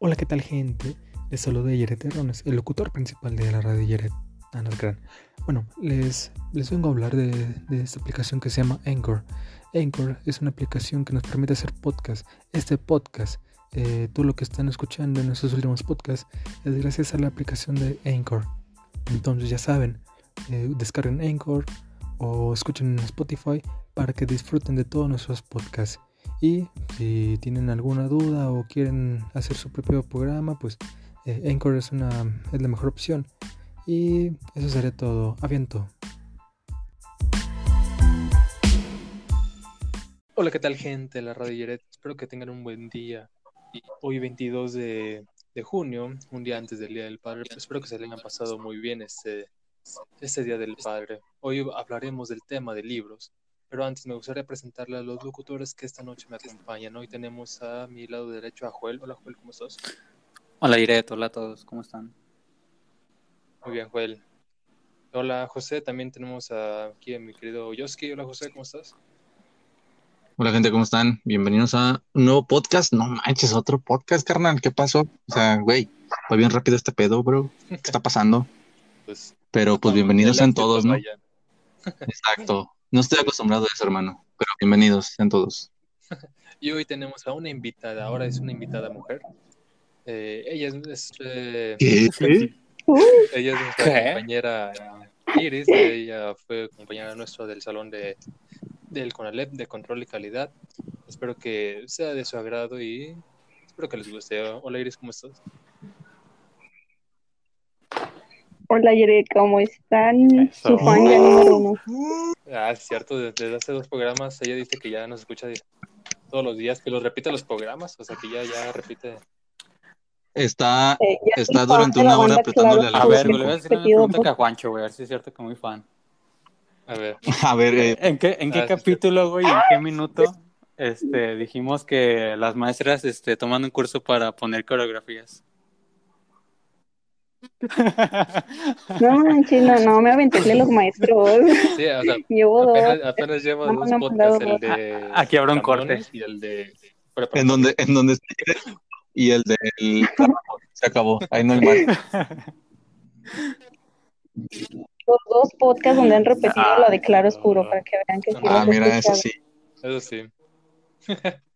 Hola, ¿qué tal, gente? Les saluda Yeret Terrones, el locutor principal de la radio Yeret. No, gran. Bueno, les, les vengo a hablar de, de, esta aplicación que se llama Anchor. Anchor es una aplicación que nos permite hacer podcast. Este podcast, eh, todo lo que están escuchando en nuestros últimos podcasts, es gracias a la aplicación de Anchor. Entonces, ya saben, eh, descarguen Anchor o escuchen en Spotify para que disfruten de todos nuestros podcasts. Y si tienen alguna duda o quieren hacer su propio programa, pues eh, Anchor es, una, es la mejor opción. Y eso sería todo. Aviento. Hola, ¿qué tal gente? La Radio Yeret. Espero que tengan un buen día. Hoy 22 de, de junio, un día antes del Día del Padre. Pues espero que se le hayan pasado muy bien este, este Día del Padre. Hoy hablaremos del tema de libros. Pero antes me gustaría presentarle a los locutores que esta noche me acompañan. Hoy tenemos a mi lado derecho a Joel. Hola Joel, ¿cómo estás? Hola Iret, hola a todos, ¿cómo están? Muy bien, Joel. Hola José, también tenemos aquí a mi querido Yoski. Hola José, ¿cómo estás? Hola gente, ¿cómo están? Bienvenidos a un nuevo podcast. No manches, otro podcast, carnal. ¿Qué pasó? O sea, güey, fue bien rápido este pedo, bro. ¿Qué está pasando? Pues, Pero pues bienvenidos sean todos, ¿no? Exacto. No estoy acostumbrado a eso, hermano, pero bienvenidos sean todos. y hoy tenemos a una invitada, ahora es una invitada mujer. Eh, ella es, eh, ¿Qué? ella es nuestra compañera Iris, ella fue compañera nuestra del salón de del CONALEP de control y calidad. Espero que sea de su agrado y espero que les guste. Hola Iris, ¿cómo estás? Hola Yere, ¿cómo están? Su fan ya número uno. Ah, es cierto, desde hace dos programas ella dice que ya nos escucha todos los días, que los repite los programas, o sea que ya, ya repite. Está, eh, está durante una hora apretándole a la A ver, le voy a decir una pregunta a Juancho, güey, a ver si es cierto que muy fan. A ver. A ver, eh. ¿En qué, en qué ah, capítulo, güey, en qué minuto este, dijimos que las maestras este, tomando un curso para poner coreografías? No manches, no, no, me aventé los maestros. Sí, o sea, llevo apenas, dos. Apenas llevo no, dos no, podcasts, el de Aquí habrá un corte. Y el de... En donde, en donde y el del se acabó, ahí no hay más. Los dos podcasts donde han repetido ah, la de Claro Oscuro para que vean que sí. Ah, mira, eso sí. Eso sí.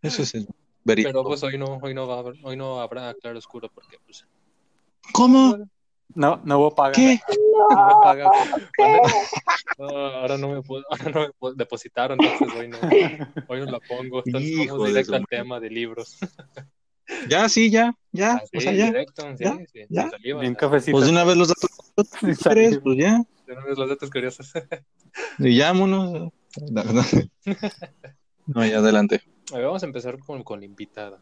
Eso sí. Pero pues hoy no, hoy no va hoy no habrá Claro Oscuro porque pues ¿Cómo? No, no hubo paga. ¿Qué? No, ahora no me puedo, ahora no me depositaron, entonces hoy no, hoy no la pongo. Entonces vamos directo al tema de libros. Ya, sí, ya, ya. Ah, sí, o sea, ya. Directo, sí, ya, sí, ya. Bien cafecito. Pues de una vez los datos curiosos, pues ya. De una vez los datos curiosos. y ya, monos. No, no. no, ya adelante. A ver, vamos a empezar con, con la invitada.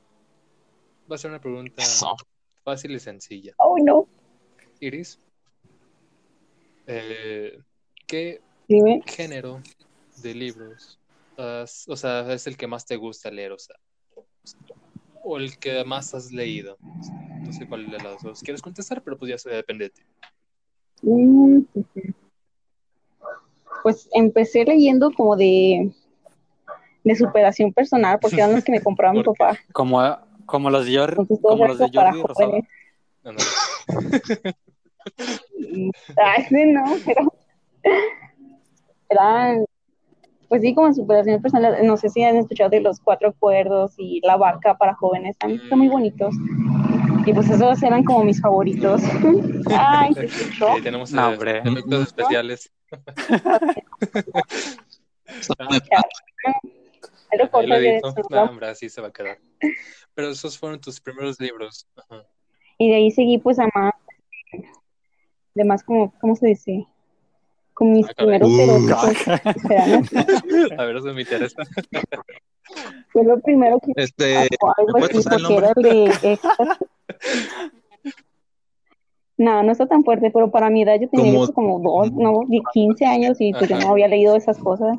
Va a ser una pregunta Eso. Fácil y sencilla. Oh, no. Iris, eh, ¿qué Dime. género de libros, has, o sea, es el que más te gusta leer, o sea, o el que más has leído? No sé cuál de las dos quieres contestar, pero pues ya se depende de ti. Mm, pues empecé leyendo como de, de superación personal, porque eran los que me compraba mi papá. Como, como los de Jordi, como los de Jordi Rosado. No, no. Ay, no, pero eran, pues sí, como superación personal. No sé si han escuchado de los cuatro acuerdos y la barca para jóvenes, también están muy bonitos. Y pues esos eran como mis favoritos. Ay, ¿se escuchó? Sí, tenemos no, eh, efectos especiales. No, hombre, así se va a quedar. Pero esos fueron tus primeros libros. Ajá. Y de ahí seguí pues a más de más como, ¿cómo se dice? Con mis ah, primeros eróticos. a ver, eso me interesa. Fue lo primero que este, algo así, porque era el de No, no está tan fuerte, pero para mi edad yo tenía como, como dos, no, 15 años y pues yo no había leído esas cosas.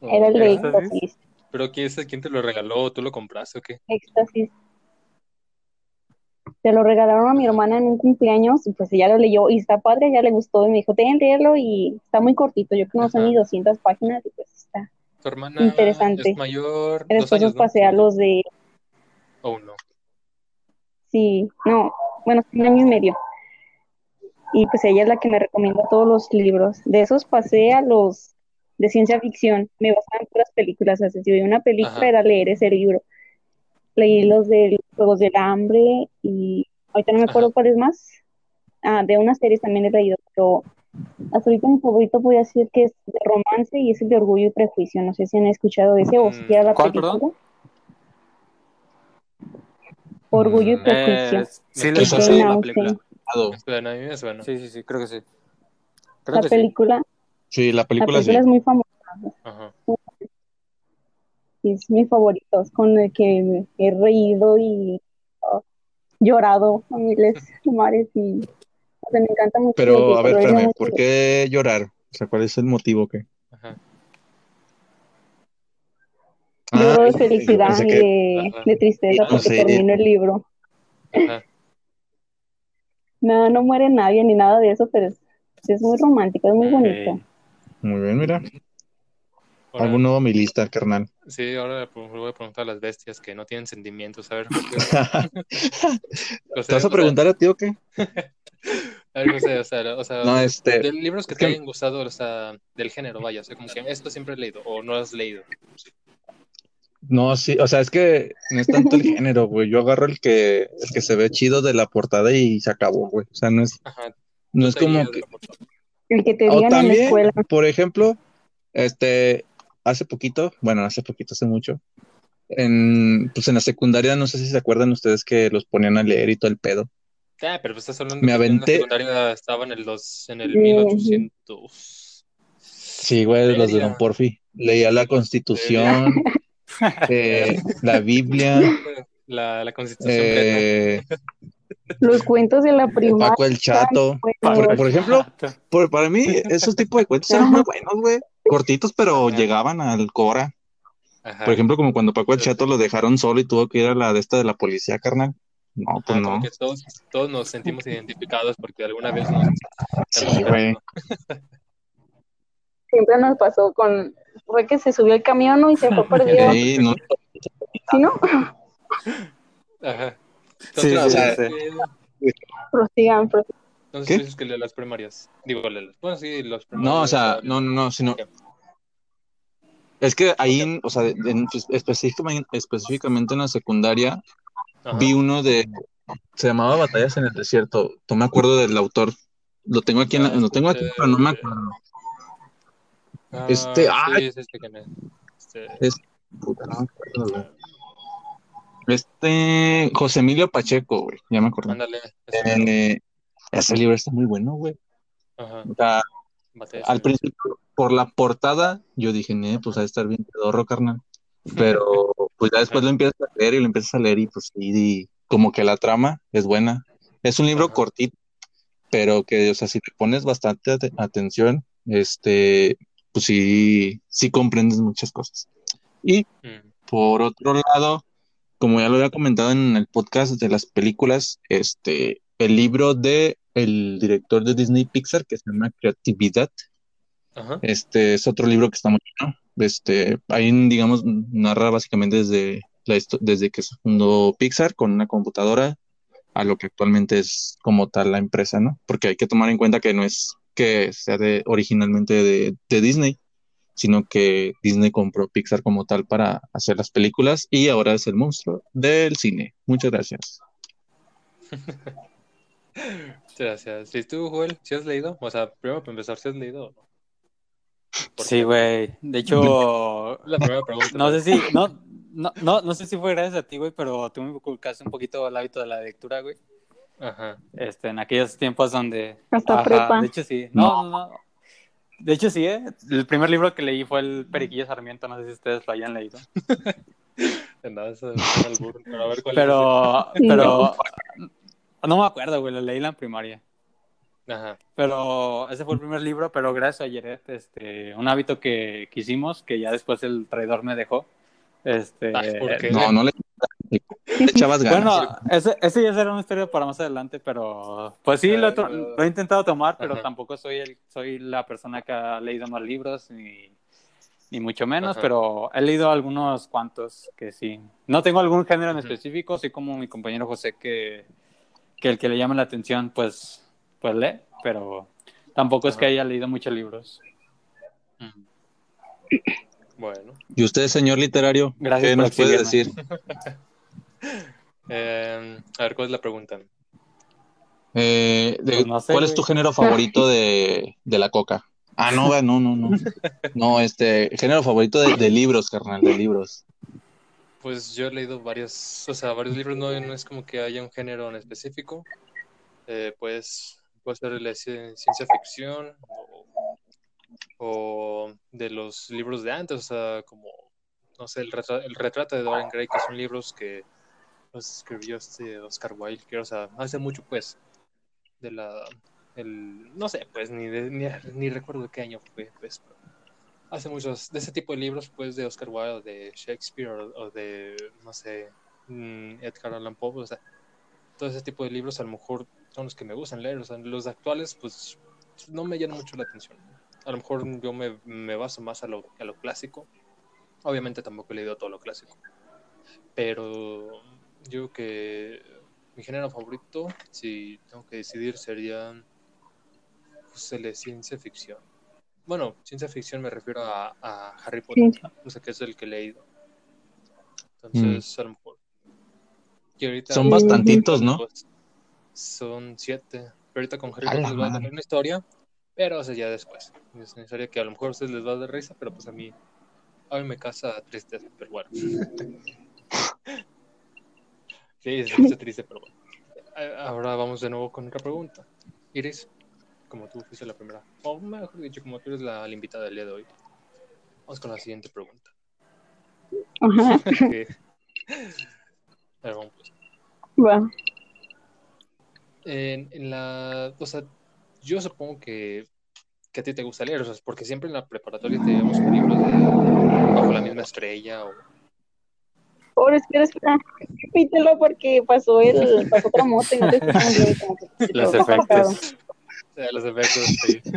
Era el de. ¿Pero quién, quién te lo regaló? ¿Tú lo compraste o qué? Éxtasis se lo regalaron a mi hermana en un cumpleaños y pues ella lo leyó y está padre, ya le gustó y me dijo, ten leerlo y está muy cortito, yo creo que no son ni 200 páginas y pues está ¿Tu hermana interesante. es mayor? Después los pasé a los de... Oh, no. y, no, bueno, un año y medio. Y pues ella es la que me recomienda todos los libros. De esos pasé a los de ciencia ficción. Me basaban en las películas. Así, si veía una película Ajá. era leer ese libro. Leí los de Juegos del Hambre y ahorita no me acuerdo Ajá. cuáles más. Ah, de unas series también he leído, pero hasta ahorita mi favorito voy a decir que es de romance y es el de Orgullo y Prejuicio. No sé si han escuchado de ese o Mm, siquiera la ¿cuál, película. perdón? Orgullo y Mm, Prejuicio. Eh, sí, suena escuché la la película. película. Me suena, a mí me suena. Sí, sí, sí, creo que sí. Creo La que sí. película, Sí, la la película sí. película es muy famosa. Ajá. es mi favorito, es con el que he reído y ah, llorado a miles de mares y o sea, me encanta mucho. Pero, a ver, espérame, es ¿por qué llorar? O sea, ¿cuál es el motivo que? Ajá. Lloro de felicidad y que- de, de tristeza No porque sé. termino el libro. Ajá. No, no muere nadie ni nada de eso, pero es, es muy romántico, es muy bonito. Muy bien, mira. Ahora, Algo nuevo a mi lista, carnal. Sí, ahora le voy a preguntar a las bestias que no tienen sentimientos. A ver, ¿Te vas a preguntar a ti o qué? A ver, José, o sea, o sea, No, este. de libros que te que- hayan gustado, o sea, del género, vaya, o sea, como que esto siempre he leído o no has leído. No, sí, o sea, es que no es tanto el género, güey. Yo agarro el que, el que se ve chido de la portada y se acabó, güey. O sea, no es, Ajá. no es como que. portada. El que te O digan en la también, escuela. por ejemplo, este, hace poquito, bueno, hace poquito, hace mucho, en, pues en la secundaria, no sé si se acuerdan ustedes que los ponían a leer y todo el pedo. Ah, pero pues estás hablando Me yo en la aventé- secundaria estaba en el, dos, en el Sí, 1800. Sí, güey, los de. Don Porfi. Leía la Constitución, eh, la Biblia, La, la constitución eh, Los cuentos de la primaria. Paco el Chato. Por, por ejemplo, por- para mí, esos tipos de cuentos eran muy buenos, güey. Cortitos, pero Ajá. llegaban al Cora. Ajá. Por ejemplo, como cuando Paco el Chato lo dejaron solo y tuvo que ir a la de esta de la policía, carnal. No, pues como no. que todos, todos nos sentimos identificados porque alguna vez nos Sí, güey. Siempre nos pasó con. Fue que se subió el camión y se fue perdido. Sí, no, ¿Sí, no? Ajá. Sí, Entonces, sí, Prosigan, prosigan. entonces dices que lee las primarias. Digo, lee las- bueno, sí, las primarias. no, o sea, no, no, no, sino. Es que ahí, en- o sea, en- específicamente, específicamente en la secundaria, Ajá. vi uno de. Se llamaba Batallas en el Desierto. No me acuerdo del autor. Lo tengo aquí, en la- lo tengo aquí, pero no me acuerdo. Ah, este, sí, ay. es este que me- este, Puta, no me acuerdo. Este José Emilio Pacheco, güey, ya me acordé. ándale. ese- Eh, ese libro está muy bueno, güey. Ajá. O sea, batallas al principio, por la portada, yo dije, "Nee, pues ha de estar bien pedorro, carnal. Pero pues ya después lo empiezas a leer y lo empiezas a leer y pues sí, y como que la trama es buena. Es un libro Ajá. cortito, pero que, o sea, si te pones bastante ate- atención, este, pues sí, sí comprendes muchas cosas. Y Mm, por otro lado, como ya lo había comentado en el podcast de las películas, este, el libro de el director de Disney Pixar que se llama Creatividad, Ajá. este es otro libro que está muy bueno. Este, ahí, digamos, narra básicamente desde la desde que se fundó Pixar con una computadora a lo que actualmente es como tal la empresa, ¿no? Porque hay que tomar en cuenta que no es que sea de originalmente de, de Disney, sino que Disney compró Pixar como tal para hacer las películas y ahora es el monstruo del cine. Muchas gracias. Muchas Gracias. ¿Y tú, Joel, si has leído? O sea, primero para empezar, ¿si has leído o no? ¿Por Sí, güey. De hecho, La primera pregunta. no sé si, no, no, no, no sé si fue gracias a ti, güey, pero tú me inculcaste un poquito el hábito de la lectura, güey. Ajá. Este, en aquellos tiempos donde. Hasta prepa. De hecho, sí. No, no, no. De hecho, sí, ¿eh? El primer libro que leí fue el Periquillo Sarmiento, no sé si ustedes lo hayan leído. Nada, eso es albur, Pero a ver cuál Pero, Sí. pero, no me acuerdo, güey, lo leí en la primaria. es. Ajá. Pero ese fue el primer libro, pero gracias a Yeret, este, un hábito que, que hicimos, que ya después el traidor me dejó. Este, Ay, ¿por qué? No, no le echabas ganas. Bueno, ese, ese ya será una historia para más adelante, pero pues sí, lo, he lo intentado tomar, pero Ajá. tampoco soy el, soy la persona que ha leído más libros ni, y mucho menos, Ajá. pero he leído algunos cuantos que sí. No tengo algún género en específico, así como mi compañero José, que, que el que le llama la atención, pues, pues lee, pero tampoco es que haya leído muchos libros. Bueno, ¿Y usted, señor literario, Gracias qué por nos puede decir? eh, a ver, ¿cuál es la pregunta? Eh, de- Pues no sé, ¿Cuál es tu género favorito de, de la coca? Ah, no, no, no, no. No, este, género favorito de, de libros, carnal, de libros. Pues yo he leído varios, o sea, varios libros, no, no es como que haya un género en específico. Eh, pues puede ser la ci- ciencia ficción o, o de los libros de antes, o sea, como, no sé, el, retra- el retrato de Dorian Gray, que son libros que los escribió este Oscar Wilde, que, o sea, hace mucho, pues, de la, el, no sé, pues, ni, de- ni, ni recuerdo qué año fue, pues, hace muchos, de ese tipo de libros, pues, de Oscar Wilde, de Shakespeare o, o de, no sé, mm, Edgar Allan Poe, o sea, todo ese tipo de libros a lo mejor son los que me gustan leer, o sea, los actuales, pues, no me llaman mucho la atención. A lo mejor yo me, me baso más a lo, a lo clásico. Obviamente tampoco he leído todo lo clásico. Pero yo creo que mi género favorito, si tengo que decidir, sería pues, el de ciencia ficción. Bueno, ciencia ficción me refiero a, a Harry Potter, Sí. o sea, que es el que he leído. Entonces, a lo mejor. Y ahorita, Son bastantitos, ¿no? pues, son siete. Pero ahorita con Harry Potter les voy a tener una historia, pero o sea, ya después. Es una historia que a lo mejor a ustedes les va a dar risa, pero pues a mí, a mí me casa tristeza, pero bueno. sí, es triste, triste, pero bueno. A- Ahora vamos de nuevo con otra pregunta. Iris, como tú fuiste la primera, o mejor dicho, como tú eres la, la invitada del día de hoy, vamos con la siguiente pregunta. Ajá. Que- A ver, vamos, pues. Va. En, en la, o sea, yo supongo que, que a ti te gusta leer, o sea, porque siempre en la preparatoria te llevamos con libros de Bajo la misma estrella o Pobre, espera, espera. Repítelo porque pasó el, pasó otra moto y no te Los efectos. o sea, los efectos, sí.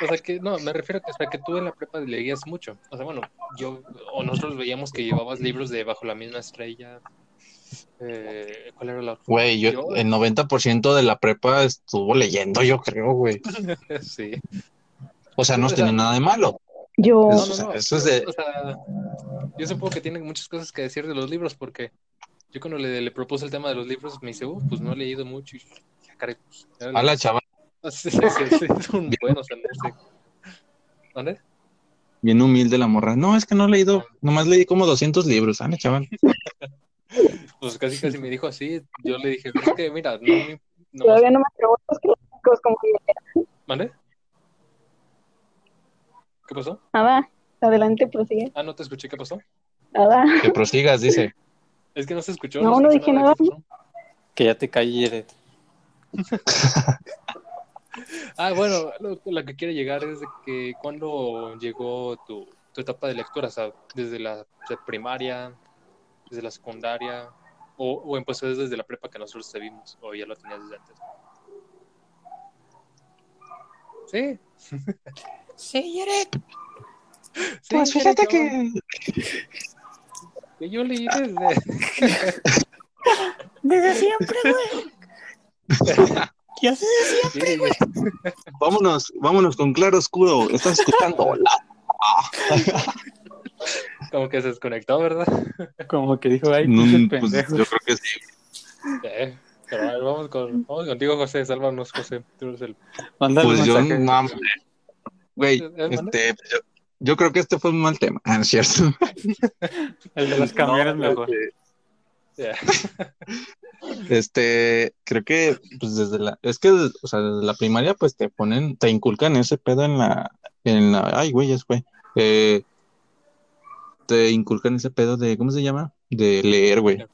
O sea que, no, me refiero a que, o sea, que tú en la prepa leías mucho. O sea, bueno, yo, o nosotros veíamos que llevabas libros de Bajo la misma estrella. Eh, ¿Cuál era la otra? Güey, yo, Yo- el 90% de la prepa estuvo leyendo, yo creo, güey. Sí. O sea, no tiene nada de malo. Yo, No, Eso- no, o sea, no. eso es de- O sea, yo supongo que tienen muchas cosas que decir de los libros porque yo cuando le, le propuse el tema de los libros me dice, uh, pues no he leído mucho y ya, caray, pues, ya A la leí". chaval, Ah, Sí, sí, sí, sí, es un bueno, o sea, no sé. ¿Dónde? bien humilde la morra. No, es que no he leído, nomás leí como 200 libros. Ah, chaval. Pues casi casi me dijo así, yo le dije, es que mira, no me... No todavía no me preguntas clásicos como que ¿Mande? ¿Qué pasó? nada. Adelante, prosigue. Ah, no te escuché, ¿qué pasó? Nada. Que prosigas, dice. Es que no se escuchó. No, no dije nada. Que ya te calles. Ah, bueno, lo, lo que quiere llegar es de que cuando llegó tu, tu etapa de lectura, o sea, desde la primaria, desde la secundaria, o, o empezó desde la prepa que nosotros te vimos, o ya lo tenías desde antes. Sí. Sí, Jared. sí Pues fíjate que que yo leí desde... Desde siempre, güey. Yo sé Sí, güey. vámonos, vámonos con claro oscuro. Estás escuchando la Como que se desconectó, ¿verdad? Como que dijo, ay, No, pinches pues, yo creo que sí. Eh, pero a ver, vamos, con, vamos contigo, José. Sálvanos, José. Tú eres el... Mándale Pues un yo, no, güey, este, yo, yo creo que este fue un mal tema. Ah, es cierto. El de los camiones No, mejor. este. Este, creo que, pues desde la, es que, o sea, desde la primaria, pues te ponen, te inculcan ese pedo en la, en la, ay, güey, ya fue, eh, te inculcan ese pedo de, ¿cómo se llama? De leer, güey.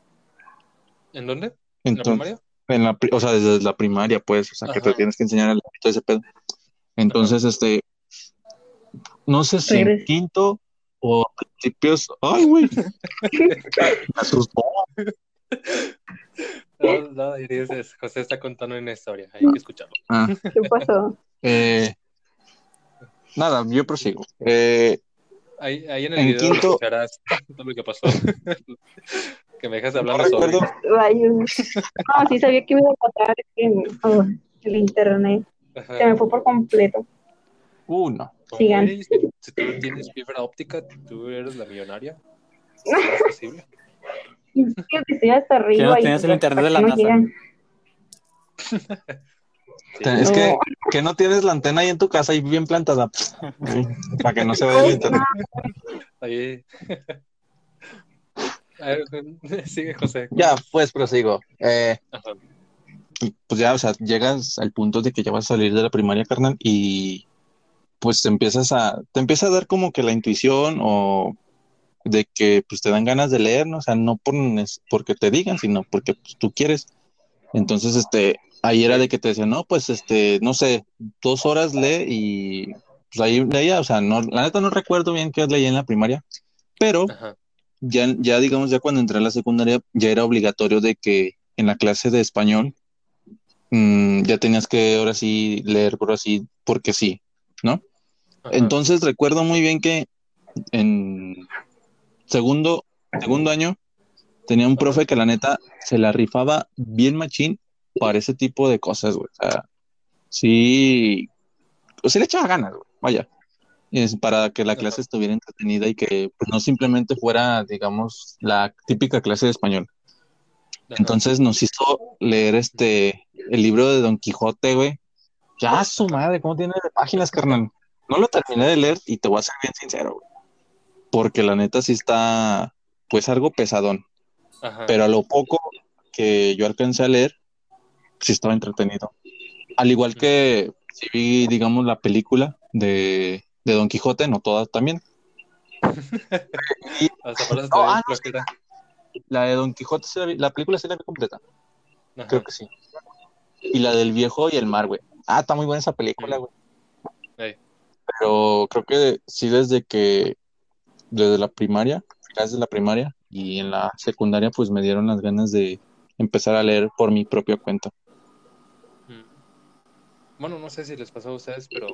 ¿En dónde? ¿En la primaria? en la, o sea, desde la primaria, pues, o sea, que te tienes que enseñar el todo ese pedo. Entonces, este, no sé si en quinto o a principios, ay, güey, me asustó. No, no, dices, José está contando una historia, hay que escucharlo. Ah. ¿Qué pasó? Eh, nada, yo prosigo. Eh, ahí, ahí en el En video quinto- escucharás todo lo que pasó. que me dejas de hablar No. Rayos. No, sí sabía que me iba a matar en oh, el internet. Se me fue por completo. Uh, no. Sigan. Si, tú tienes fibra óptica, tú eres la millonaria. ¿No es posible? Es que estoy hasta arriba. no tenías el internet de la no NASA? Te- Es No. que, que no tienes la antena ahí en tu casa y bien plantada. Para que no se vaya el internet. Ahí. A ver, sigue, José. Ya, pues prosigo. Eh, pues ya, o sea, llegas al punto de que ya vas a salir de la primaria, carnal, y pues te empiezas a, te empieza a dar como que la intuición o de que pues te dan ganas de leer, ¿no? O sea, no por, porque te digan, sino porque pues, tú quieres. Entonces, este, ahí era de que te decían, no, pues, este, no sé, dos horas lee y pues ahí leía, o sea, no, la neta no recuerdo bien qué leía en la primaria, pero Ajá. ya, ya digamos, ya cuando entré a la secundaria, ya era obligatorio de que en la clase de español mm, ya tenías que ahora sí leer por así, porque sí, ¿no? Ajá. Entonces recuerdo muy bien que en segundo, segundo año tenía un profe que la neta se la rifaba bien machín para ese tipo de cosas, güey. O sea, sí, o sea, le echaba ganas, güey. Vaya. Es para que la clase estuviera entretenida y que pues, no simplemente fuera, digamos, la típica clase de español. Entonces nos hizo leer este el libro de Don Quijote, güey. Ya su madre, ¿cómo tiene de páginas, carnal? No lo terminé de leer y te voy a ser bien sincero, güey. Porque la neta sí está, pues, algo pesadón. Ajá. Pero a lo poco que yo alcancé a leer, sí estaba entretenido. Al igual que si vi, digamos, la película de, de Don Quijote, no todas también. Eso No, ah, no. La de Don Quijote, sí la, vi- la película sí la vi completa. Ajá. Creo que sí. Y la del viejo y el mar, güey. Ah, está muy buena esa película, güey. Pero creo que sí desde que, desde la primaria, desde la primaria y en la secundaria, pues me dieron las ganas de empezar a leer por mi propia cuenta. Mm. Bueno, no sé si les pasó a ustedes, pero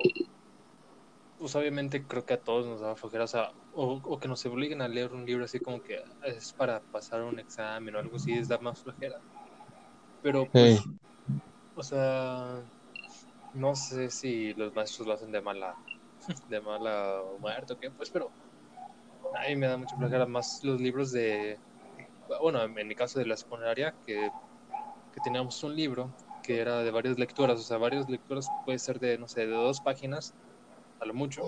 pues obviamente creo que a todos nos da flojera, o sea, o, o que nos obliguen a leer un libro así como que es para pasar un examen o algo así, es dar más flojera. Pero pues, o sea, no sé si los maestros lo hacen de mala, de mala o qué, pues, pero a mí me da mucha flojera más los libros de, bueno, en mi caso de la secundaria, que, que teníamos un libro que era de varias lecturas, o sea, varias lecturas puede ser de, no sé, de dos páginas, a lo mucho,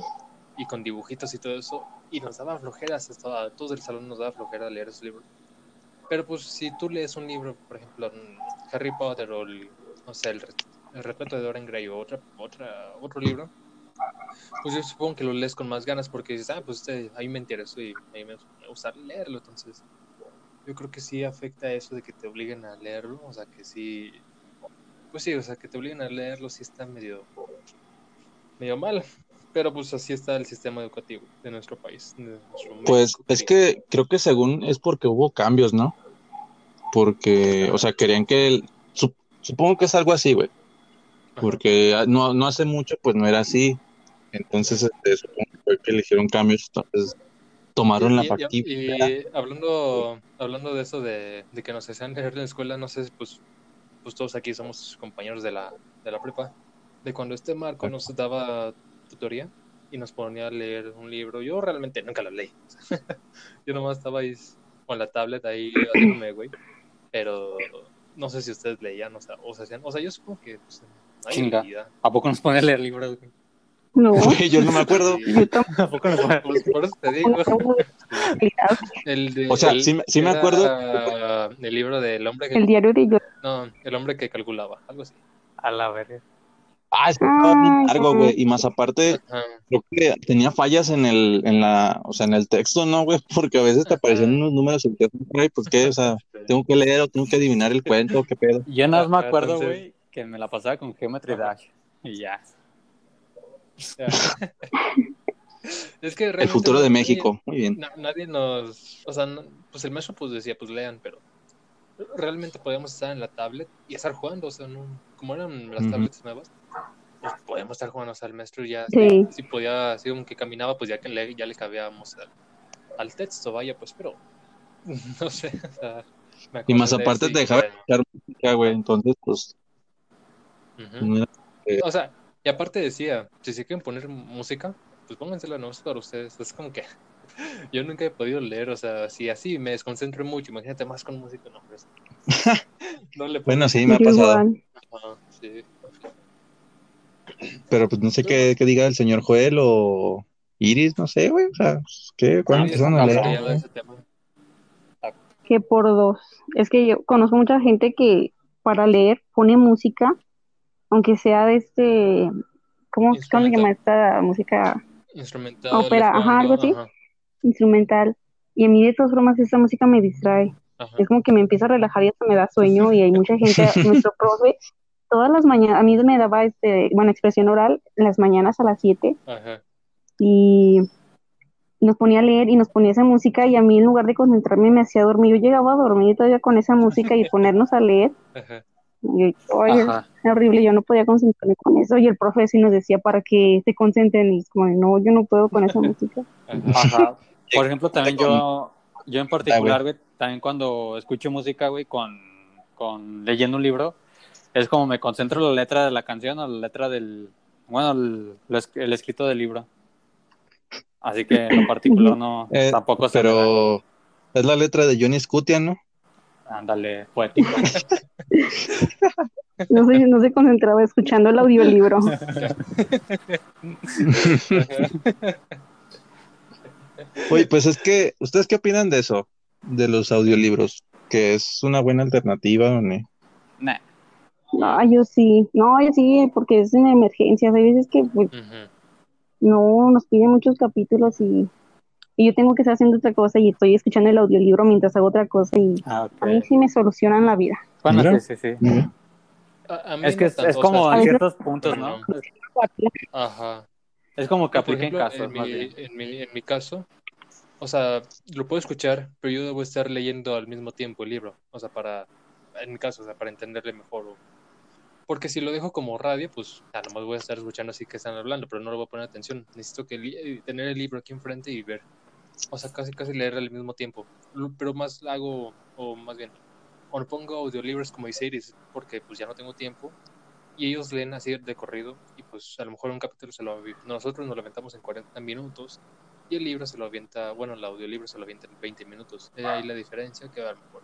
y con dibujitos y todo eso, y nos daba flojeras, a todos del salón nos daba flojera leer esos libros. Pero pues si tú lees un libro, por ejemplo, Harry Potter o, el, no sé, el, el de Dorian Gray o otra, otra, otro libro, pues yo supongo que lo lees con más ganas porque dices, ah, pues este, a mí me interesó y a mí me, me gusta leerlo, entonces yo creo que sí afecta eso de que te obliguen a leerlo, o sea, que sí, pues sí, o sea, que te obliguen a leerlo sí está medio, medio mal, pero pues así está el sistema educativo de nuestro país. de nuestro Pues es que creo que según es porque hubo cambios, ¿no? Porque, o sea, querían que el- sup- supongo que es algo así, güey. Porque ah, no, no hace mucho, pues no era así. Entonces, este, supongo que fue que eligieron cambios, entonces tomaron la Y- y- hablando, hablando de eso de, de que nos hacían leer en la escuela, no sé, pues, pues todos aquí somos compañeros de la, de la prepa, de cuando este Marco nos daba tutoría y nos ponía a leer un libro. Yo realmente nunca lo leí. Yo nomás estaba ahí con la tablet ahí haciéndome, güey. Pero no sé si ustedes leían, o sea, o, se hacían, o sea yo supongo que pues, Chinga. ¿A poco nos pone a leer libros? No, Güey, yo no me acuerdo. Yo. ¿A poco nos pone? por eso te digo. El de, O sea, el- sí me- sí me era acuerdo. El libro del hombre que El diario de yo. No, el hombre que calculaba, algo así. A la verga. Ah, es que estaba bien Ay, largo, güey. Y más aparte, Ajá. creo que tenía fallas en el, en la, o sea, en el texto, ¿no, güey? Porque a veces te aparecían Ajá. unos números y te güey, pues qué, o sea, tengo que leer o tengo que adivinar el cuento, qué pedo. Yo nada más me acuerdo, güey, que me la pasaba con Geometry. Dash. Y ya. Ya. es que El futuro de nadie- México, muy bien. na- nadie nos, o sea, no- pues el maestro pues decía, pues lean, pero realmente podíamos estar en la tablet y estar jugando, o sea, no, como eran las tablets nuevas, pues, podíamos estar jugando, o sea, el maestro ya, Sí. si podía, así como que caminaba, pues ya que le, ya le cabíamos al, al texto, vaya, pues, pero, no sé, o sea, Y más aparte te dejaba escuchar música, güey. Entonces, pues, Era- O sea, y aparte decía, si se quieren poner música, pues póngansela, no es para ustedes. Es como que yo nunca he podido leer, o sea, si así me desconcentro mucho, imagínate más con música, no, pues. no le Bueno, sí, me ha pasado. sí. Pero pues no sé qué, qué diga el señor Joel o Iris, no sé, güey. O sea, ¿qué? ¿Cuándo Sí, empezaron a leer? que por dos. Es que yo conozco mucha gente que para leer pone música, aunque sea de este, ¿cómo, ¿cómo se llama esta música Instrumental, Ópera, ajá, algo así. instrumental? Y a mí de todas formas esa música me distrae. Ajá, Es como que me empieza a relajar y hasta me da sueño y hay mucha gente, nuestro profe, todas las mañanas, a mí me daba este, bueno, expresión oral en las mañanas a las 7 ajá. y nos ponía a leer y nos ponía esa música y a mí en lugar de concentrarme me hacía dormir. Yo llegaba a dormir todavía con esa música y ponernos a leer. ajá. Y, horrible, yo no podía concentrarme con eso y el profe sí nos decía para que se concentren y es como, no, yo no puedo con esa música. ajá. Por ejemplo, también yo, yo en particular, güey, también cuando escucho música, güey, con, con leyendo un libro, es como me concentro en la letra de la canción o la letra del, bueno, el, el escrito del libro. Así que en particular no, Eh, tampoco se me da. Pero es la letra de Johnny Scutia, ¿no? Ándale, poético. No se, no se concentraba escuchando el audiolibro. Oye, pues es que, ¿ustedes qué opinan de eso? De los audiolibros, que es una buena alternativa, ¿o no? Nah. No, yo sí, no, yo sí, porque es en emergencias. Hay veces que pues, no nos piden muchos capítulos y, y yo tengo que estar haciendo otra cosa y estoy escuchando el audiolibro mientras hago otra cosa y Ah, a mí sí me solucionan la vida. Bueno, Mira. sí, sí, sí. Mira. A- a mí Es que no es, es o sea, como a en ciertos puntos, ¿no? Ajá. Es como que Por aplica en ejemplo, casos, en más mi, bien. en mi, en mi caso, o sea, lo puedo escuchar, pero yo debo estar leyendo al mismo tiempo el libro, o sea, para, en mi caso, o sea, para entenderle mejor. o- Porque si lo dejo como radio, pues a lo mejor voy a estar escuchando así que están hablando, pero no le voy a poner atención. Necesito que tener el libro aquí enfrente y ver, o sea, casi casi leer al mismo tiempo. Pero más hago, o más bien, o le pongo audiolibros como dice Iris, porque pues ya no tengo tiempo y ellos leen así de corrido y pues a lo mejor un capítulo se lo nosotros nos lo aventamos en 40 minutos y el libro se lo avienta, bueno, el audiolibro se lo avienta en 20 minutos. Es ahí la diferencia que a lo mejor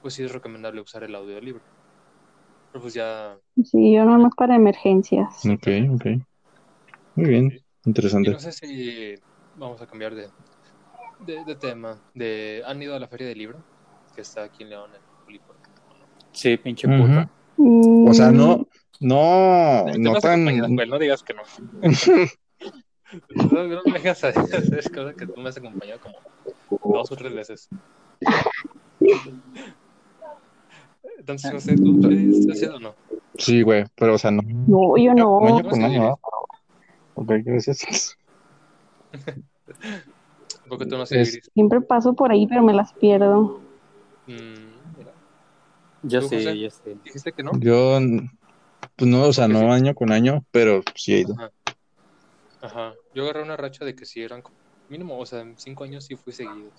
pues sí es recomendable usar el audiolibro. Pero pues ya Sí, yo no más para emergencias. Ok, ok. Muy bien, y interesante. no sé si vamos a cambiar de, de, de tema. De, ¿Han ido a la feria del libro? Que está aquí en León, en Pulipo. Sí, pinche puta. Mm, O sea, no, no, no tan... pues, no digas que no. no, no me dejas hacer es cosa que tú me has acompañado como dos o tres veces. Entonces, no sé, ¿tú estás haciendo o no? Sí, güey, pero o sea, no. No, yo no. Año con año, ¿no? Ok, gracias. Porque tú no sé, Es- Iris. Siempre paso por ahí, pero me las pierdo. Mm, mira, Yo ¿Tú, sí, José? yo sí. dijiste que no. Yo, pues no, o sea, no sí. año con año, pero sí he ido. Ajá. Ajá. Yo agarré una racha de que sí eran mínimo, o sea, en cinco años sí fui seguidos.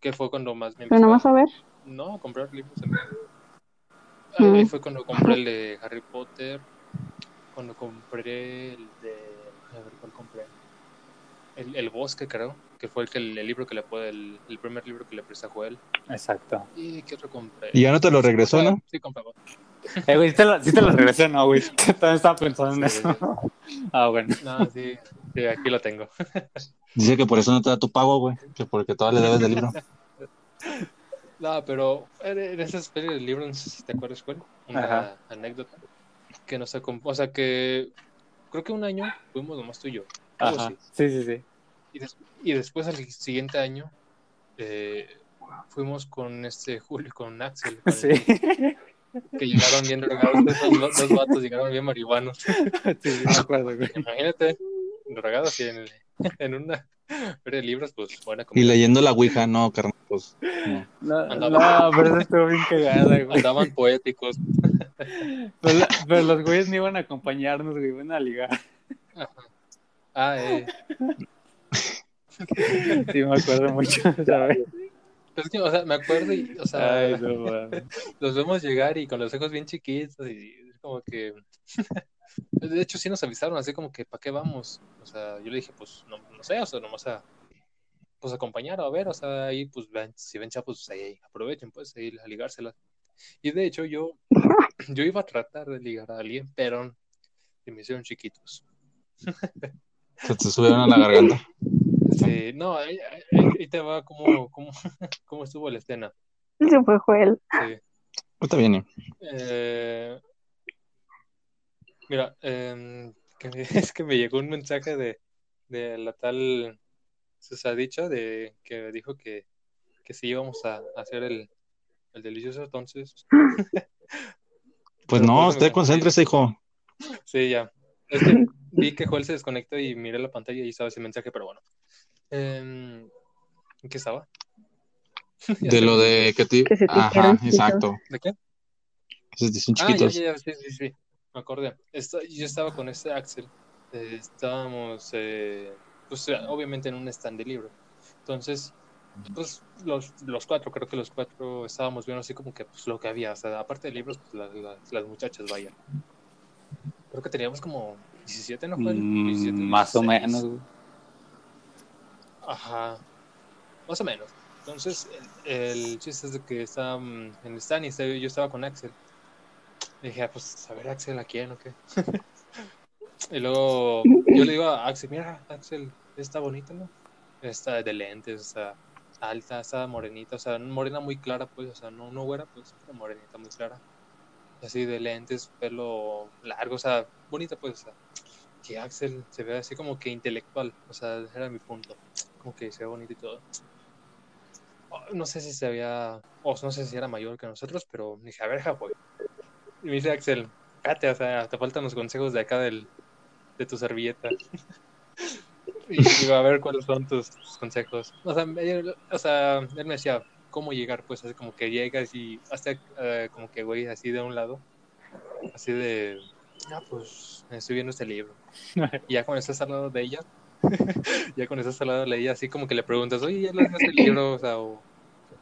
Que fue cuando más me Pero empezó a ver. No, a comprar libros. en mí. Ahí, ahí Mm. fue cuando compré el de Harry Potter. Cuando compré el de. A ver, ¿cuál compré? El, el Bosque, creo. Que fue el, que, el, libro que le puede. El, el primer libro que le presté a Joel. Exacto. ¿Y qué otro compré? Y ya no te lo regresó, O sea, ¿no? Sí, compré. Eh, güey, sí te lo, sí te lo regresé, ¿no, güey? También estaba pensando en Sí. eso. Ah, bueno. No, sí, sí, aquí lo tengo. Dice que por eso no te da tu pago, güey, que porque todavía le debes del libro. No, pero en esa especie de libro, no sé si te acuerdas, cuál, una Ajá. anécdota que nos acom- o sea que creo que un año fuimos nomás tú y yo, Ajá. Sí, sí, sí. Y, des- y después al siguiente año eh, fuimos con este Julio, con Axel, con el- Sí. que llegaron bien drogados, dos- dos vatos llegaron bien marihuanos. Sí, sí, me acuerdo, güey. Imagínate, drogados y en, el- en una feria de libros, pues buena Y comida. leyendo la Ouija, no, carnal, pues no. No, Andaba- no, pero eso estuvo bien cagada, güey. Andaban poéticos. pero, los güeyes no iban a acompañarnos, güey, iban a ligar. Ah, eh. Sí, me acuerdo mucho, ¿sabes? Es que, o sea, me acuerdo y, o sea, los vemos llegar y con los ojos bien chiquitos y es como que... De hecho, sí nos avisaron así como que, ¿para qué vamos? O sea, yo le dije, pues, no, no sé, o sea, nomás a, pues, acompañar, a ver, o sea, ahí, pues, ven, si ven chavos, ahí, aprovechen, pues, ahí, a ligárselas. Y de hecho, yo, yo iba a tratar de ligar a alguien, pero se me hicieron chiquitos. Se te subieron a la garganta. Sí, no, ahí, ahí te va cómo, cómo, cómo estuvo la escena. Se fue Joel. Sí. Ahorita viene. Eh, mira, eh, que, es que me llegó un mensaje de, de la tal Susadicha de que dijo que, que sí íbamos a, hacer el, el delicioso, entonces. Pues no, usted concéntrese, hijo. Sí, ya. Es que vi que Joel se desconectó y miré la pantalla y estaba ese mensaje, pero bueno. Eh, ¿En qué estaba? De lo de que te... Que se te Ajá, chiquitos. exacto. ¿De qué? Esos son Ah, ya, chiquitos. ya, ya, sí, sí, sí. Me acordé. Yo estaba con este Axel. eh, estábamos, eh, pues, obviamente en un stand de libro. Entonces, pues, los, los cuatro, creo que los cuatro estábamos viendo así como que, pues, lo que había. O sea, aparte de libros, pues, las, las, las muchachas, vaya. Creo que teníamos como 17, ¿no fue? Mm, 17, más o 16. menos. Ajá, más o menos. Entonces, el, el chiste es de que estaba mm, en el stand y yo estaba con Axel. dije, ah, pues, a ver, Axel, ¿a quién o qué? y luego yo le digo a Axel, mira, Axel, está bonita, ¿no? Está de lentes, está alta, está morenita, o sea, morena muy clara, pues, o sea, no, no güera, pues, pero morenita muy clara. Así de lentes, pelo largo, o sea, bonita, pues, o sea, que Axel se ve así como que intelectual, o sea, era mi punto, como que se ve bonito y todo. Oh, No sé si se había, o no sé si era mayor que nosotros, pero dije, a ver, Japoy. Y me dice Axel, cállate, o sea, te faltan los consejos de acá del, de tu servilleta. y digo, a ver, ¿cuáles son tus, consejos? O sea, él, o sea, él me decía, ¿cómo llegar? Pues así como que llegas y hasta eh, como que, güey, así de un lado, así de, ah, pues estoy viendo este libro. Y ya cuando estás al lado de ella, ya cuando estás al lado de ella, así como que le preguntas, oye, ¿ya lees este libro? O sea, o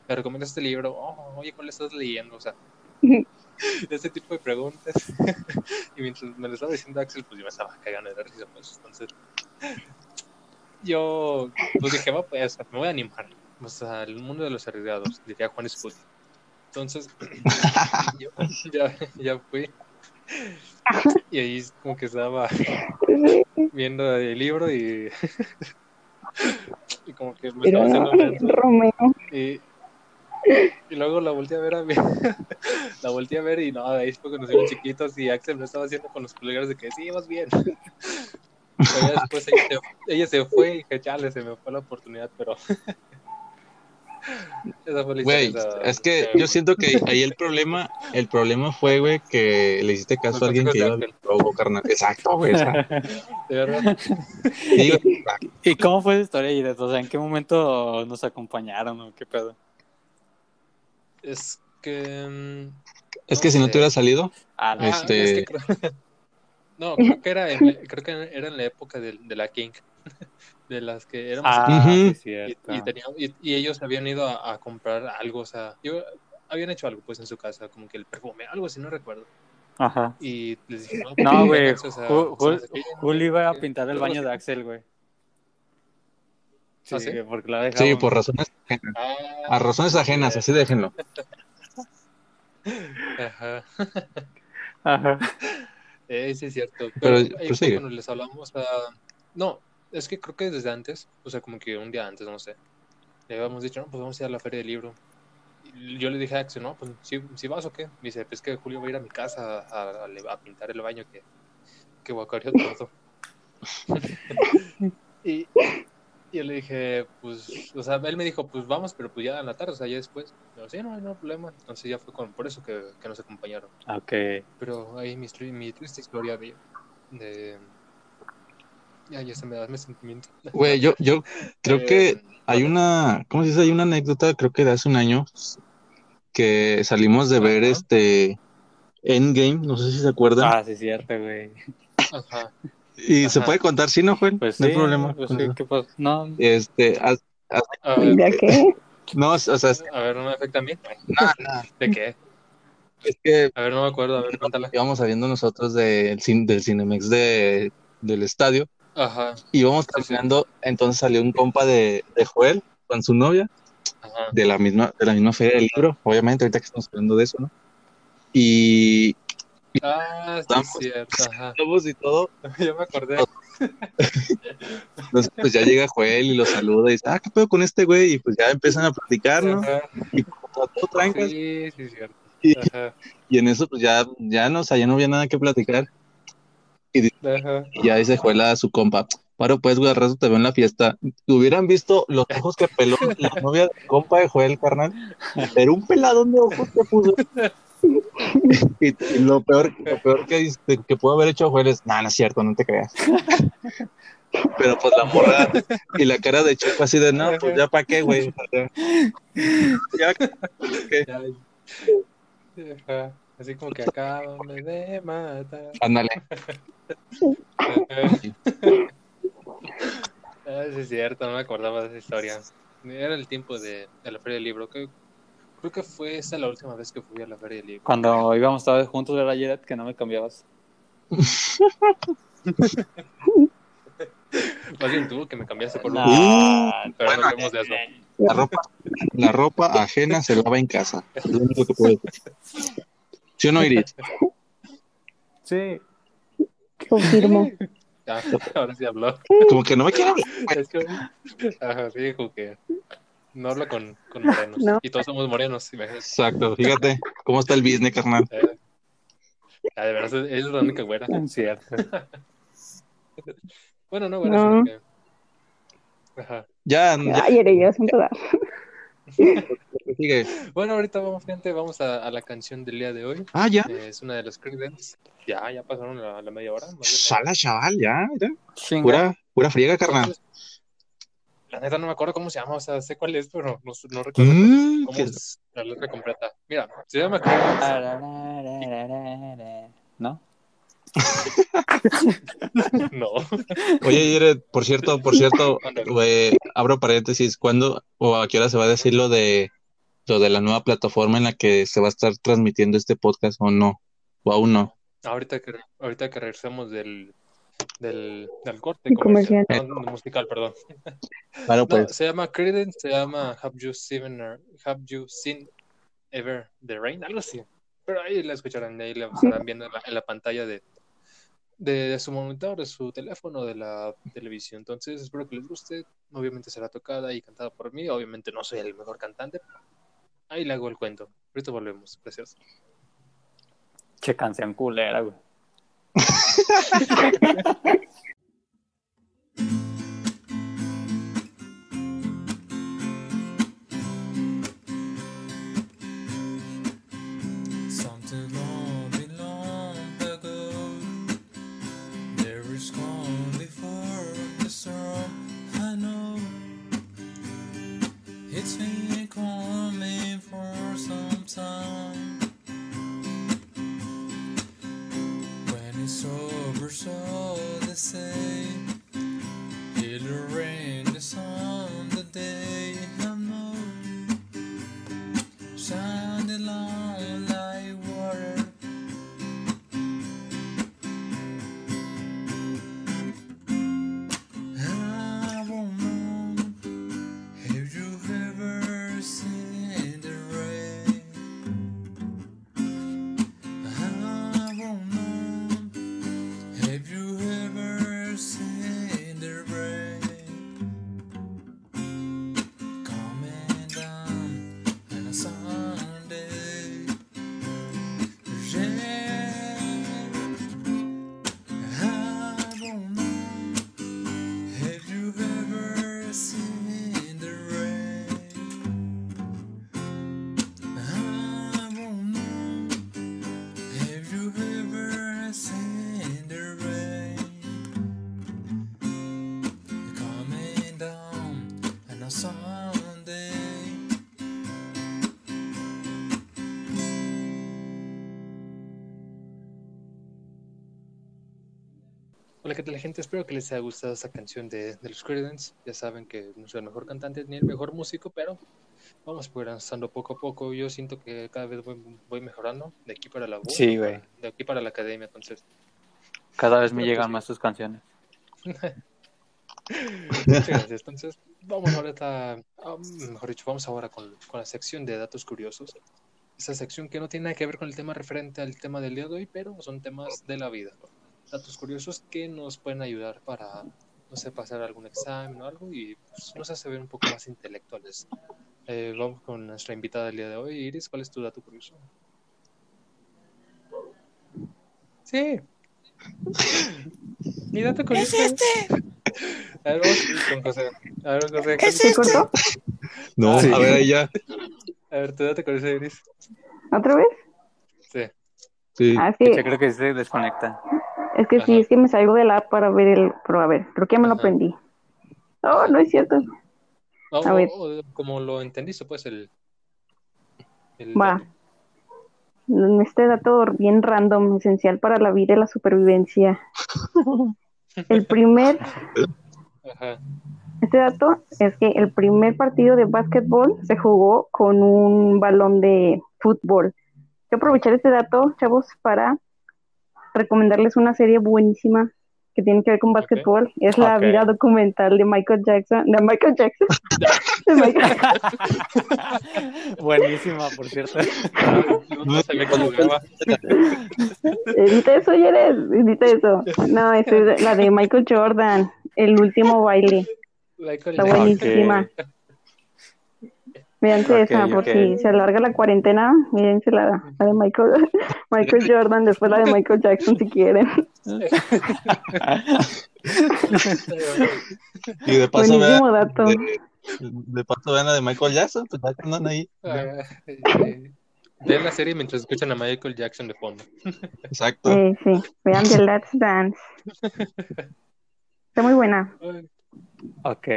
¿me recomiendas este libro? Oh, oye, ¿cuál estás leyendo? O sea, ese tipo de preguntas. y mientras me lo estaba diciendo Axel, pues yo me estaba cagando de risa, pues entonces yo pues dije, va, pues me voy a animar. O sea, el mundo de los arriesgados, diría Juan Scuti. Entonces, yo ya, ya fui. Y ahí como que estaba viendo el libro y, y como que me Pero estaba haciendo. Romeo. Y, y luego la volteé a ver a mí. la volteé a ver y no, ahí fue cuando nos chiquitos y Axel me estaba haciendo con los pulgares de que sí, vas bien. Pero ya después ella se, ella se fue y dije, chale, se me fue la oportunidad, pero. Güey, es que yo siento que ahí el problema, el problema fue, güey, que le hiciste caso a alguien que iba consejos a loco, carnal. Exacto, güey. De verdad. ¿Y cómo fue esa historia, Iret? O sea, ¿en qué momento nos acompañaron o qué pedo? Es que. mm, es que si no te hubiera salido, Ah, Ah, Este- es que creo- No, creo que era en, creo que era en la época de, de la King. De las que éramos Ah, sí, y, cierto. y, tenían- y- y ellos habían ido a, a comprar algo, o sea, yo- habían hecho algo pues en su casa, como que el perfume, algo así, no recuerdo. Ajá. Y les dije, no, No, güey. o sea, no iba a pintar el baño de Axel, güey. Sí, ¿Ah, sí? porque la sí, por razones ajenas. Ah, A razones ajenas, así déjenlo. Ajá. Ajá. Eh, sí, es cierto. Pero, Pero, ahí cuando les hablamos a... No, es que creo que desde antes, o sea, como que un día antes, no sé, le habíamos dicho, no, pues vamos a ir a la feria del libro. Y yo le dije a Axel, no, pues si vas o qué. Me dice, pues que Julio va a ir a mi casa a, a- a pintar el baño que, que guacareó todo. y, y yo le dije, pues, o sea, él me dijo, pues vamos, pero pues ya en la tarde, o sea, ya después. Yo, sí, no, no hay problema. Entonces ya fue con, por eso que, que nos acompañaron. Ok. Pero ahí mi triste historia de, de... Ya, ya se me da mi sentimiento. Güey, yo, yo creo Eh, que hay una, ¿cómo se dice? Hay una anécdota, creo que de hace un año, que salimos de ver Ajá. este, Endgame, no sé si se acuerdan. Ah, sí, cierto, güey. Ajá. Y se puede contar, sí, ¿no, Joel? Pues no sí, hay problema. pues sí. ¿qué pasó? No, Este, A ver, ¿Ya qué? no, o sea, a ver, no me afecta a mí. no, ¿De qué? es que A ver, no me acuerdo. A ver, cuéntala. íbamos saliendo nosotros del, cin- del Cinemex de, del estadio, Ajá. íbamos Sí, sí. caminando, entonces salió un compa de, de Joel con su novia, Ajá. de la misma, de la misma feria del libro, obviamente, ahorita que estamos hablando de eso, ¿no? Y Ah, sí, Vamos. es cierto. Ajá. y todo, Ya me acordé. entonces pues ya llega Joel y lo saluda y dice, ah, ¿qué pedo con este güey? Y pues ya empiezan a platicar, ¿no? Ajá. Y como todo trancas, Sí, sí, cierto. Y- y en eso pues ya, ya no, o sea, ya no había nada que platicar. Ajá. Y ya dice Joel a su compa, paro pues, güey, al rato te veo en la fiesta. Hubieran visto los ojos que peló la novia del compa de Joel, carnal. Era un peladón de ojos que puso. Y, y lo peor, lo peor que, que pudo haber hecho Joel es, no, no es cierto, no te creas. Pero pues la morra y la cara de Checo así de, no, pues ya para qué, güey. Ya, ¿qué? Así como que acábame de matar. ándale. Ah, sí, es cierto, no me acordaba de esa historia. Era el tiempo de, de la Feria del Libro. que- creo que fue esa la última vez que fui a la Feria del Libro. cuando íbamos todos juntos, ¿verdad, Jared? Que no me cambiabas. Más bien tú que me cambiaste por un. Ah, Pero bueno, no hablemos de eso. La ropa, la ropa ajena se lava en casa. Es lo único que puedo decir. ¿Sí o no, Iris? Sí. Confirmo. Ah, ahora sí habló. Como que no me quiere hablar. Es que, ajá, sí, dijo que no habla con, con morenos. No. Y todos somos morenos. Exacto, fíjate cómo está el business, carnal. Eh, ah, de verdad, es la única güera. Cierto. Bueno, no güera, No. sino que. Ajá. Ya, ya Ay, eres yo. sigue. Bueno, ahorita vamos, gente, vamos a, a la canción del día de hoy. Ah, ya. Eh, es una de las Creedence. Ya, ya pasaron la, la media hora. Sala, chaval, ya, mira. Pura, pura friega, carnal. La neta no me acuerdo cómo se llama, o sea, sé cuál es, pero no, no recuerdo Mm, cómo es la letra completa. Mira, se llama Creedence. ¿No? No. Oye, Jared, por cierto, por cierto, abro paréntesis, ¿cuándo o a qué hora se va a decir lo de lo de la nueva plataforma en la que se va a estar transmitiendo este podcast o no? O aún no. Ahorita que, ahorita que regresemos del, del, del corte comercial. comercial, no, musical, perdón. No, pues. se llama Credence, se llama Have You Seen, Have You Seen Ever the Rain, algo así. Pero ahí la escucharán, ahí la estarán viendo en la, en la pantalla de, de, de su monitor, de su teléfono, de la televisión. Entonces, espero que les guste. Obviamente será tocada y cantada por mí. Obviamente no soy el mejor cantante. pero Ahí le hago el cuento. Ahorita volvemos. Gracias. Che canción culera, güey. ¿qué tal la gente? Espero que les haya gustado esta canción de, de los Creedence. Ya saben que no soy el mejor cantante ni el mejor músico, pero vamos progresando poco a poco. Yo siento que cada vez voy, voy mejorando de aquí para la voz, Sí, güey. de aquí para la academia, entonces. Cada vez me Pero, llegan pues, más tus canciones. Muchas gracias. Entonces, vamos ahorita, ah, mejor dicho, vamos ahora con, con la sección de datos curiosos. Esa sección que no tiene nada que ver con el tema referente al tema del día de hoy, pero son temas de la vida. Datos curiosos que nos pueden ayudar para, no sé, pasar algún examen o algo y pues, nos hace ver un poco más intelectuales. Eh, vamos con nuestra invitada del día de hoy. Iris, ¿cuál es tu dato curioso? Sí. Mi dato curioso. Es este. A ver, vamos con José. A ver, José. Es ¿Se este. cortó? No, Sí. a ver, ahí ya. A ver, tu dato curioso, Iris. ¿Otra vez? Sí. Sí. Ah, Yo que, creo que se desconecta. Es que sí, es que me salgo de la app para ver el... Pero a ver, creo que ya me lo aprendí. Oh, no es cierto. O- A ver. o- o como lo entendiste, pues el. el Va. Este dato bien random, esencial para la vida y la supervivencia. El primer, Ajá. este dato es que el primer partido de básquetbol se jugó con un balón de fútbol. Quiero aprovechar este dato, chavos, para recomendarles una serie buenísima que tiene que ver con básquetbol. Es la vida documental de Michael Jackson. De Michael Jackson. De Michael- Buenísima, por cierto. No. Edita eso, Yeres. Edita eso. No, esa es la de Michael Jordan. El último baile. Michael Está buenísima. Mírense Ok, esa, por si se alarga la cuarentena, mírense la, la de Michael, Michael Jordan, después la de Michael Jackson si quieren. Y de paso Buenísimo vean, dato. de, de paso vean la de Michael Jackson, pues ya que andan ahí. Ah, eh, Vean la serie mientras escuchan a Michael Jackson de fondo. Exacto. Eh, sí, vean The Let's Dance. Está muy buena. Ok.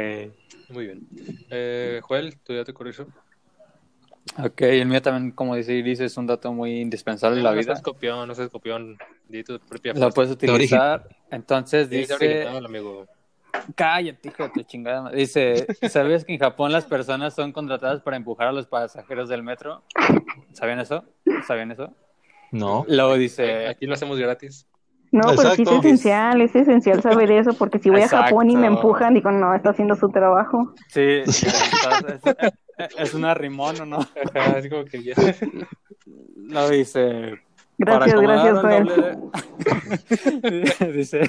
Muy bien. Eh, Joel, tu dato curioso. Ok, el mío también, como dice Iris, es un dato muy indispensable en la no vida. seas copión, no seas copión. Di tu propia Lo frase. puedes utilizar. Entonces Sí, dice, amigo. cállate, hijo de tu chingada. Dice, ¿sabías que en Japón las personas son contratadas para empujar a los pasajeros del metro? ¿Sabían eso? ¿Sabían eso? No. Luego dice, Aquí lo hacemos gratis. No, pero sí es Exacto. esencial, es esencial saber eso, porque si voy a Japón y me Exacto. empujan, digo, no, está haciendo su trabajo. sí, es, es- es una rimón, ¿o no? Es como que ya. Luego dice, Gracias, gracias, Joel. doble dice,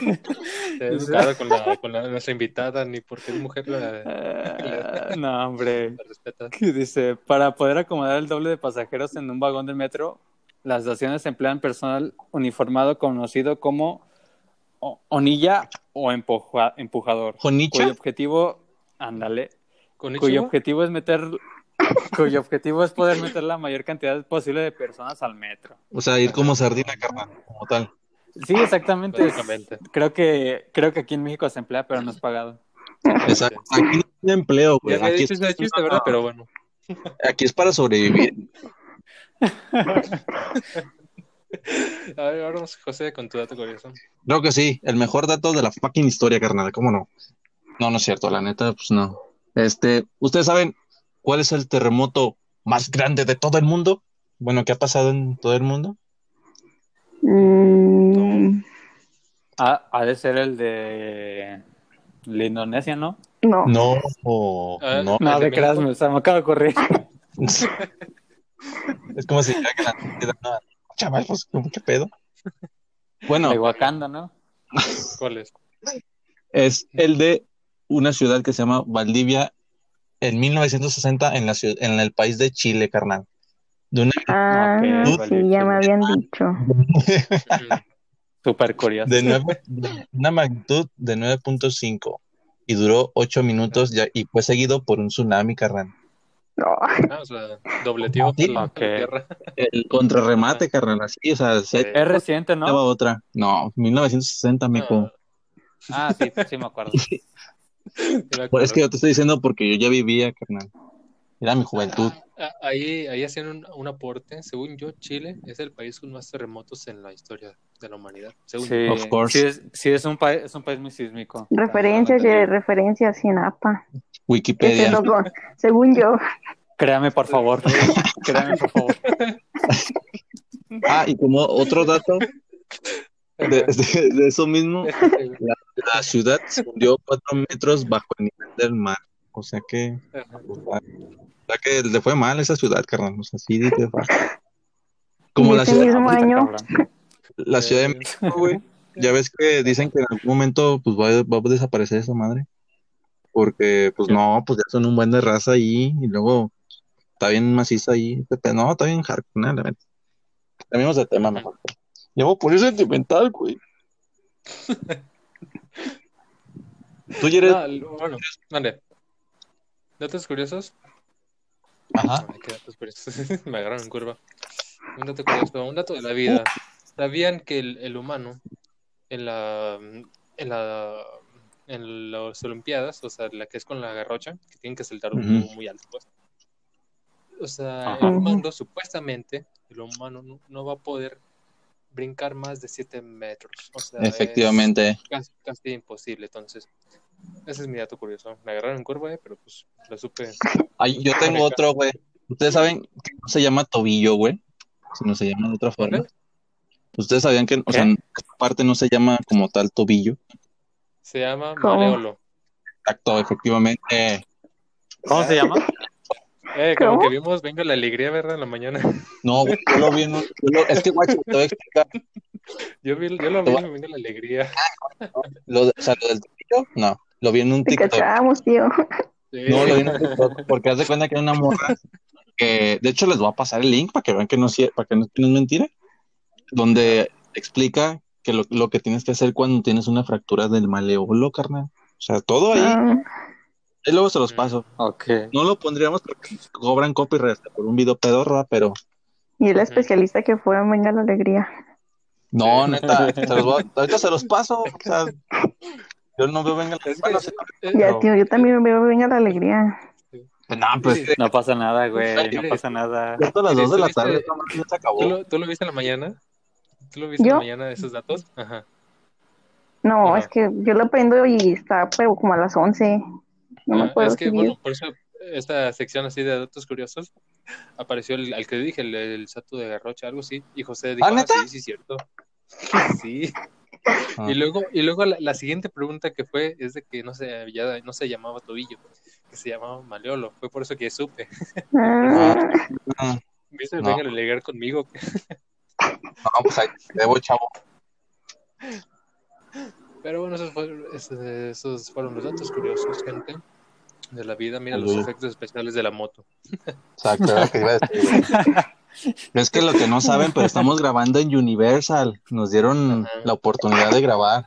educado con, la, con la, nuestra invitada, ni porque es mujer la, eh, no, hombre. la dice, para poder acomodar el doble de pasajeros en un vagón del metro, las estaciones emplean personal uniformado conocido como onilla o empuja- empujador, ¿Jonicha? cuyo objetivo, ándale, ¿Con cuyo objetivo es meter, cuyo objetivo es poder meter la mayor cantidad posible de personas al metro. O sea, ir como sardina, carnal, como tal. Sí, exactamente. Básicamente. creo que creo que aquí en México se emplea, pero no es pagado. Exacto. Aquí no tiene empleo, güey. Pero bueno. aquí es para sobrevivir. A ver, ahora vamos, José, con tu dato curioso. Creo que sí, el mejor dato de la fucking historia, carnal, ¿cómo no? No, no es cierto, la neta, pues no. Este, ¿ustedes saben cuál es el terremoto más grande de todo el mundo? Bueno, ¿qué ha pasado en todo el mundo? Mm, Ha, ha de ser el de la Indonesia, ¿no? no, No, Ah, no. No, ¿El de creas, me acaba de correr. Es como si dijera que la no, chaval, pues, ¿cómo qué pedo? Bueno, De Wakanda, ¿no? ¿Cuál es? es el de una ciudad que se llama Valdivia en 1960 en la ciudad, en el país de Chile, carnal. De una, ah, sí, ya me habían dicho. Súper curioso. de nueve- de una magnitud de 9.5 y duró 8 minutos ya, y fue seguido por un tsunami, carnal. No, Ah, o sea, dobleteó Sí. la Ok. tierra. El contrarremate, carnal, así, o sea, se Eh, Es reciente, ¿no? otra. No, 1960, mijo. Ah, sí, sí me acuerdo. Sí me Pues es que acuerdo. yo te estoy diciendo porque yo ya vivía, carnal. Era mi juventud. Ah, ahí, ahí hacían un, un aporte. Según yo, Chile es el país con más terremotos en la historia de la humanidad. Según Sí, Of course. sí es, sí es un país, es un país muy sísmico. Referencias y referencias sin APA. Ese Wikipedia. es según yo. Créame, por favor. Créame, por favor. Ah, y como otro dato de, de- de eso mismo, yo. la ciudad se hundió cuatro metros bajo el nivel del mar. O sea que, o sea, o sea que le fue mal a esa ciudad, carnal. O sea, sí, de Como la ciudad, mismo año, la ciudad de México, güey. Ya ves que dicen que en algún momento pues va, va a desaparecer esa madre. Porque, pues no, pues ya son un buen de raza ahí y luego está bien maciza ahí. Pero no, está bien hardcore, la neta. Cambiamos de tema mejor. Llevo por eso sentimental, güey. Tú ya eres... No, bueno, mande. ¿Datos curiosos? Ajá. Me agarraron en curva. Un dato curioso, un dato de la vida. ¿Sabían que el, el humano en la en la en las olimpiadas, o sea, la que es con la garrocha, que tienen que saltar un tubo muy alto, pues. O sea, Ajá. el humano supuestamente, el humano no, no va a poder brincar más de 7 metros. O sea, es Efectivamente. casi, casi imposible, entonces. Ese es mi dato curioso. Me agarraron en curva, eh, pero pues lo supe. Ay, yo tengo otro, güey. Ustedes saben que no se llama tobillo, güey. Sino se llama de otra forma. Ustedes sabían que, o sea, ¿Qué? esta parte no se llama como tal tobillo. Se llama. Maleolo. Exacto, efectivamente. ¿Cómo se llama? Eh, como ¿Cómo? que vimos Venga la Alegría, ¿verdad? En la mañana. No, güey, yo lo vi en un- yo lo- es que, guacho, te voy a explicar. Yo, vi, yo lo vi en Venga la Alegría. Lo, o sea, lo del tobillo, no. Lo vi en un te TikTok. cachamos, tío. Sí. No, lo vi en TikTok. Porque haz de cuenta que era una morra que, de hecho, les voy a pasar el link para que vean que no, para que no, que no es mentira. Donde explica que lo, lo que tienes que hacer cuando tienes una fractura del maleolo, carnal. O sea, todo ahí. Ah, Y luego se los paso. Ok. No lo pondríamos porque cobran copyright por un video pedorro, pero y el especialista que fue, venga la alegría. no, neta, se los voy a- ahorita se los paso. O sea, yo no veo venga bueno, sí, Eh, Ya, tío, yo también veo venga la alegría. no, pues es que No pasa nada, güey. No pasa nada. ya son las dos de la tarde, esta madre ya se ¿Tú acabó. lo, ¿Tú lo viste en la mañana? ¿Tú lo viste en ¿Yo? la mañana esos datos? Ajá. No, Ajá. es que yo lo prendo y está, pero como a las 11. No me Ah, puedo es que, seguir. bueno, por eso esta sección así de datos curiosos apareció el, al que dije, el, el Sato de Garrocha, algo así, y José dijo, ¿Ah, ah, sí, sí, cierto. Sí. Ah. Y luego, y luego la, la siguiente pregunta que fue es de que no se, ya no se llamaba tobillo, que se llamaba maleolo. Fue por eso que supe. Ah, Ah, ¿Viste? No. Vengan a alegar conmigo. No, pues ahí te debo, chavo. Pero bueno, esos fueron, esos, esos fueron los datos curiosos, gente, de la vida. Mira los efectos especiales de la moto. Exacto, era lo que iba a decir, güey. Es que lo que no saben, pero estamos grabando en Universal. Nos dieron Ajá. la oportunidad de grabar.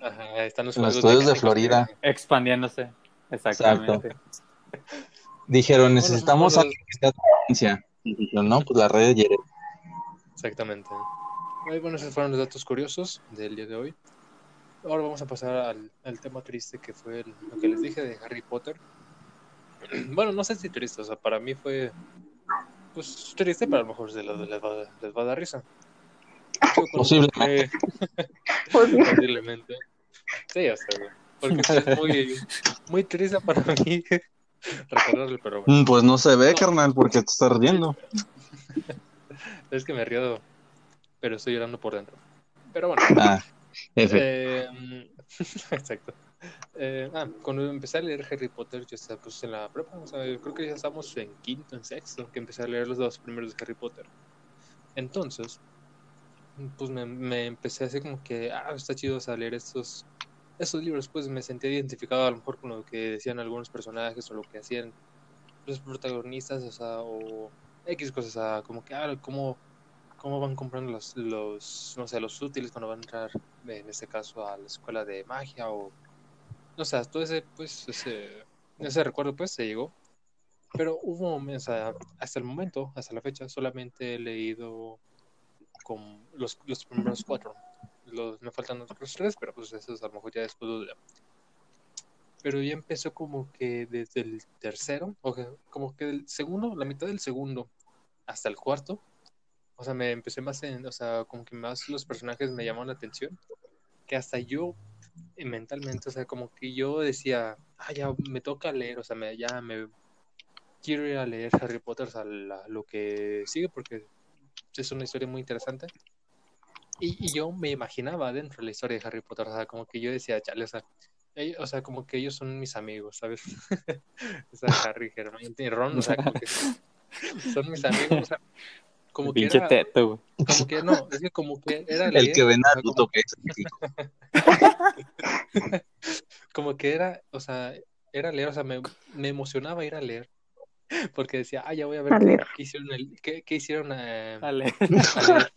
Ajá, están los, En los estudios de Florida. Expandiéndose. Exactamente. Dijeron, necesitamos son a alguien que esté a distancia. Y dijeron, no, pues la red de. Exactamente. Ay, bueno, esos fueron los datos curiosos del día de hoy. Ahora vamos a pasar al, al tema triste que fue el- lo que les dije de Harry Potter. Bueno, no sé si triste, o sea, para mí fue pues triste, pero a lo mejor se les, les va, les va a dar risa. Posiblemente. Posiblemente. Sí, o sea, güey, porque es muy, muy triste para mí recordarlo, pero bueno, Mm, Pues no se ve, carnal, porque te estás riendo. es que me río, pero estoy llorando por dentro. Pero bueno. Ah, F. Eh, exacto. Eh, ah, cuando empecé a leer Harry Potter, yo estaba pues, en la prepa, yo creo que ya estábamos en quinto, en sexto, que empecé a leer los dos primeros de Harry Potter. Entonces, pues me, empecé así como que, ah, está chido leer estos, estos libros, pues me sentía identificado a lo mejor con lo que decían algunos personajes o lo que hacían los protagonistas, o sea, o X cosas, o sea, como que, ah, cómo, cómo van comprando los, los, no sé, los útiles cuando van a entrar, en este caso, a la escuela de magia o, no sé, todo ese, pues, ese, ese recuerdo, pues, se llegó. Pero hubo, o sea, hasta el momento, hasta la fecha, solamente he leído con los, los primeros cuatro. Los, me faltan otros tres, pero pues esos a lo mejor ya después los pero ya empezó como que desde el tercero, o como que del segundo, la mitad del segundo hasta el cuarto, o sea, me empecé más en, o sea, como que más los personajes me llamaron la atención, que hasta yo mentalmente, o sea, como que yo decía, ah, ya me toca leer, o sea, me, ya me quiero ir a leer Harry Potter, o sea, la- lo que sigue, porque es una historia muy interesante. Y, y yo me imaginaba dentro de la historia de Harry Potter, o sea, como que yo decía, chale, o sea, ellos- o sea, como que ellos son mis amigos, ¿sabes? o sea, Harry, Hermione y Ron, o sea, como que son mis amigos, o sea, como que Pinche era, teto, güey. como que no, es que como que era El leer, que ve Naruto, como, que es. como que era, o sea, era leer, o sea, me, me emocionaba ir a leer, porque decía, ah, ya voy a ver A qué, leer. qué hicieron, el, qué, qué hicieron eh, Dale. a leer.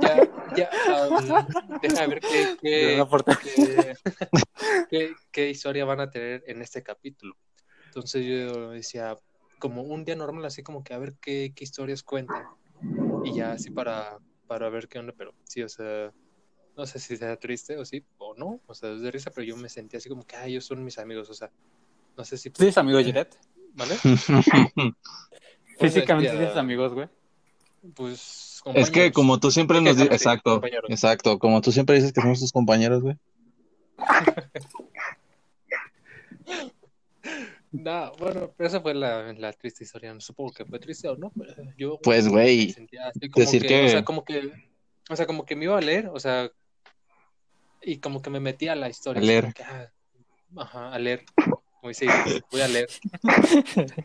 Ya, ya, um, deja ver qué, qué, qué- qué historia van a tener en este capítulo. Entonces yo decía, como un día normal, así como que a ver qué, qué historias cuentan. Y ya así para, para ver qué onda, pero sí, o sea, no sé si sea triste o sí, o no, o sea, es de risa, pero yo me sentía así como que, ah, ellos son mis amigos, o sea, no sé si... ¿Sí es amigo de Jiret? ¿Vale? Físicamente tienes amigos, güey. Pues... Es que compañeros. como tú siempre nos dices, exacto, compañeros. exacto, como tú siempre dices que somos tus compañeros, güey. No, bueno, pero esa fue la, la triste historia. No supongo que fue triste o no. pero Yo Pues, güey, decir que, que- o sea, como que, o sea, como que me iba a leer, o sea, y como que me metí a la historia. A leer. que, ah, ajá, a leer. Como dice, voy a leer.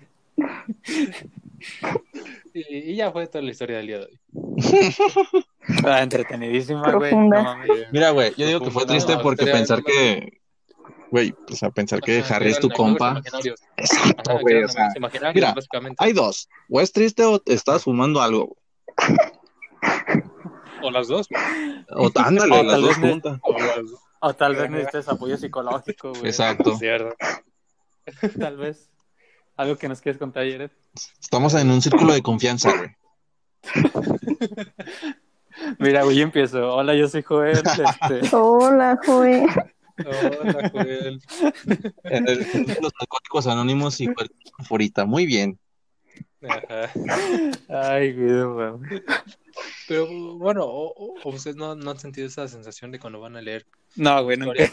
y, y ya fue toda la historia del día de hoy. Ah, entretenidísima, güey. No. Mira, güey, yo digo que fue No, triste porque pensar que, güey, o sea, pensar que Ajá, Harry es tu compa. Exacto, Ajá, que güey, o sea, mira, básicamente. hay dos, o es triste o estás fumando algo, O las dos. o ándale, O las tal dos juntas. O tal vez necesites apoyo psicológico, güey. Exacto. Cierto. Tal vez. Algo que nos quieres contar, Jiret. Estamos en un círculo de confianza, güey. Mira, güey, yo empiezo. Hola, yo soy Joel. Este, Hola, Joe. Hola, Joel. Los alcohólicos anónimos y favorita. Muy bien. Ajá. Ay, güey. Pero bueno, o, ustedes no, no han sentido esa sensación de cuando van a leer No, güey, nunca.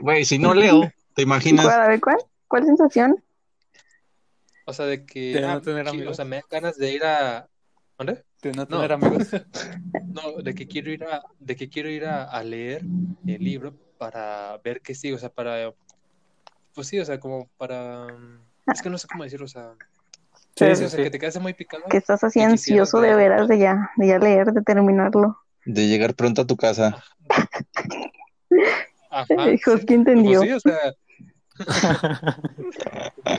Güey, si no leo, ¿te imaginas? ¿Cuál? A ver, ¿cuál? ¿Cuál sensación? O sea, de que, De no ah, tener amigos. o sea, me dan ganas de ir a, ¿dónde? De no No. tener amigos. No, de que quiero ir a, de que quiero ir a, a leer el libro para ver qué sigue, o sea, para, pues sí, o sea, como para, es que no sé cómo decirlo, o sea, Sí, sí, sí, o sea, sí. que te quedas muy picado. Que estás así ¿Qué quisieras ansioso de ver? veras de ya, de ya leer, de terminarlo. De llegar pronto a tu casa. Ajá, Hijos, sí. ¿quién entendió? Pues sí, o sea,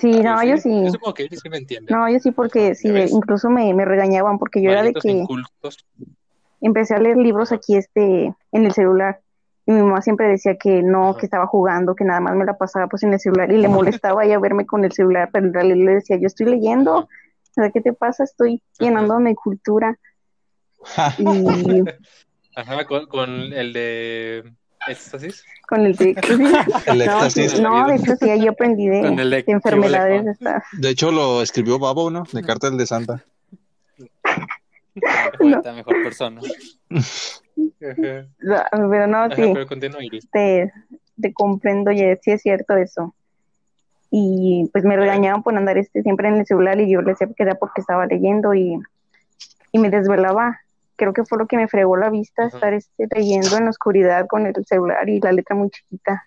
Sí, no, yo sí, sí. yo supongo que ellos sí me entienden. No, yo sí, porque sí, incluso me, me regañaban, porque yo era de que incultos. empecé a leer libros aquí este en el celular. Y mi mamá siempre decía que no, que estaba jugando, que nada más me la pasaba pues en el celular y le molestaba ella verme con el celular, pero en realidad le decía, yo estoy leyendo, sea, ¿qué te pasa? Estoy llenándome de cultura. Y Ajá, con, con el de éxtasis. con el de... El No, éxtasis. no, de hecho sí, ahí yo aprendí de, Con el de- de enfermedades ¿qué estas. De hecho, lo escribió Babo, ¿no? De Cartel de Santa. Poeta, mejor persona. Pero no, Ajá, sí. pero continúa, Iris. te, te comprendo, y sí es cierto eso. Y pues me regañaban por andar este siempre en el celular y yo le decía que era porque estaba leyendo y, y me desvelaba. Creo que fue lo que me fregó la vista, Ajá. estar este, leyendo en la oscuridad con el celular y la letra muy chiquita.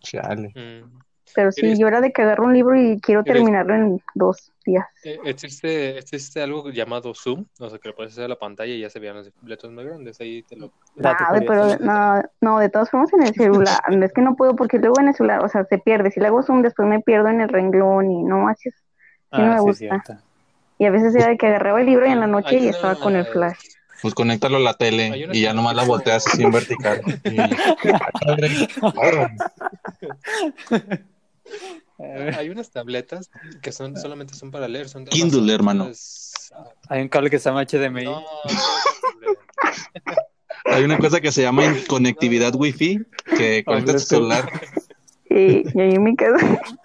Chale. Mm. Pero sí, yo era de que agarro un libro y quiero Eres- terminarlo en dos días. Eh, Existe, existe algo llamado Zoom, o sea, que le puedes hacer a la pantalla y ya se vean las letras más grandes. Ahí te lo. Pero no, de todas formas en el celular. es que no puedo porque luego en el celular, o sea, se pierde. Si le hago zoom, después me pierdo en el renglón y no, así es. Ah, no me sí, gusta. Y a veces era de que agarraba el libro y en la noche y estaba con el flash. Pues conéctalo a la tele y ya nomás la volteas así en vertical. Y- Hay unas tabletas que son solamente son para leer. Son Kindle, Amazon. hermano. Ah, Hay un cable que se llama HDMI. No. Hay una cosa que se llama conectividad wifi que conecta tu celular. Y ahí me quedo.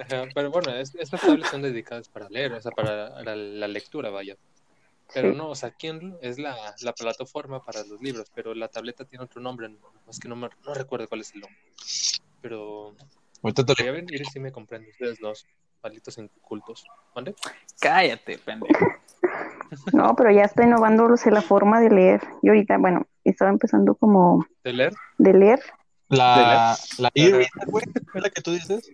Ajá, pero bueno, es- estas tablets son dedicadas para leer, o sea, para la, la lectura, vaya. Pero no, o sea, Kindle es la, la plataforma para los libros, pero la tableta tiene otro nombre, no, es que no, me- no recuerdo cuál es el nombre. Pero, Ahorita te lo- ya ven, Iris sí me comprende, ustedes los malditos incultos. ¿Mande? Cállate, pendejo. No, pero ya está innovándose la forma de leer. Y ahorita, bueno, estaba empezando como ¿De leer? de leer, La, la e-reader, güey, ¿es la que tú dices?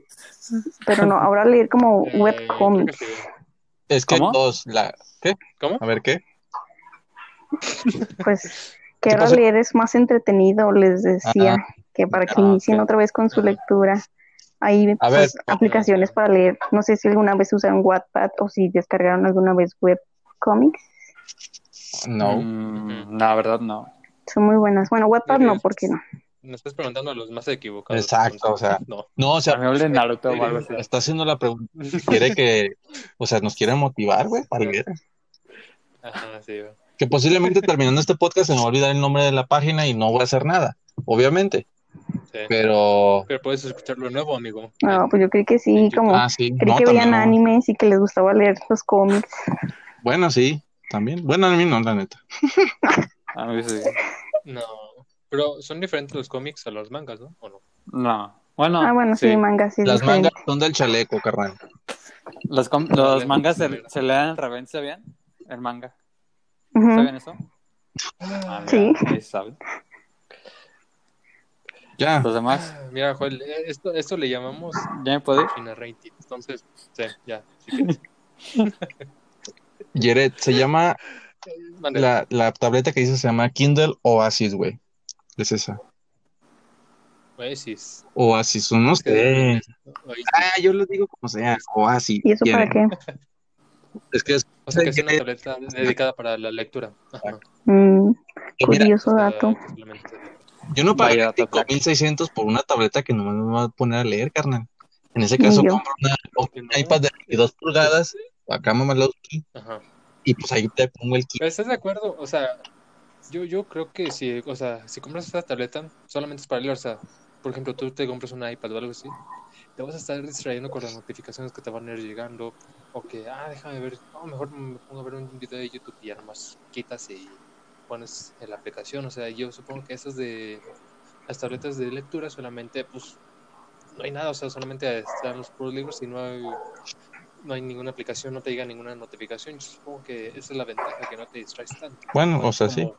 pero no, ahora leer como Eh, webcomics. sí. Es que dos. La, ¿Qué? ¿Cómo? A ver, ¿qué? Pues que ¿Qué ahora leer es más entretenido, les decía, que para que Ah, inicien otra vez con su lectura. Hay ver. pues, aplicaciones para leer. No sé si alguna vez usaron Wattpad o si descargaron alguna vez webcomics. No. Mm, la verdad, no. Son muy buenas. Bueno, Wattpad no, porque no. Me estás preguntando a los más equivocados. Exacto, o sea. No. No, o A sea, mí hablen de Naruto o algo así. está haciendo la pregunta. Quiere que, o sea, nos quiere motivar, güey, para leer. Ajá, sí. güey. Que posiblemente terminando este podcast se me va a olvidar el nombre de la página y no voy a hacer nada, obviamente. sí. Pero, Pero puedes escucharlo nuevo, amigo. No, pues yo creí que sí, como ah, sí. creí no, que veían no. animes y que les gustaba leer los cómics. Bueno, sí, también. Bueno, a mí no, la neta. A mí sí. No. Pero son diferentes los cómics a los mangas, ¿no? ¿O no? No. Bueno, Ah, bueno, sí, sí. manga sí Las diferente. mangas son del chaleco, carnal. Los, com- los mangas se, se leen al revés, ¿sabían? El manga. Ujú. ¿Saben eso? Ah, mira, Sí. saben. Ya. Los demás, Ah, Mira, Joel, eh, esto, esto le llamamos ¿ya me puedo ir? Entonces, sí, ya. si se llama, la, la tableta que dice se llama Kindle Oasis, güey. Es esa. Oasis. Oasis, o no sé. Ah, yo lo digo como sea, Oasis. ¿Y eso para qué? Es que es, O sea, que es una tableta dedicada para la lectura. Ajá. Mm, curioso dato. yo no tableta. 5600 por una tableta que nomás me va a poner a leer, carnal. En ese caso, compro una, un iPad de 22 pulgadas, acá Mamalowski, Ajá. y pues ahí te pongo el kit. ¿Estás de acuerdo? O sea, yo, yo creo que si, o sea, si compras esta tableta, solamente es para leer. O sea, por ejemplo, tú te compras un iPad o algo así, te vas a estar distrayendo con las notificaciones que te van a ir llegando. O que, ah, déjame ver, no, mejor me pongo a ver un video de YouTube y ya nomás quitas y pones en la aplicación. O sea, yo supongo que esas de las tabletas de lectura solamente, pues, no hay nada. O sea, solamente están los puros libros y no hay, no hay ninguna aplicación, no te llega ninguna notificación. Yo supongo que esa es la ventaja, que no te distraes tanto. Bueno, No o sea, sí.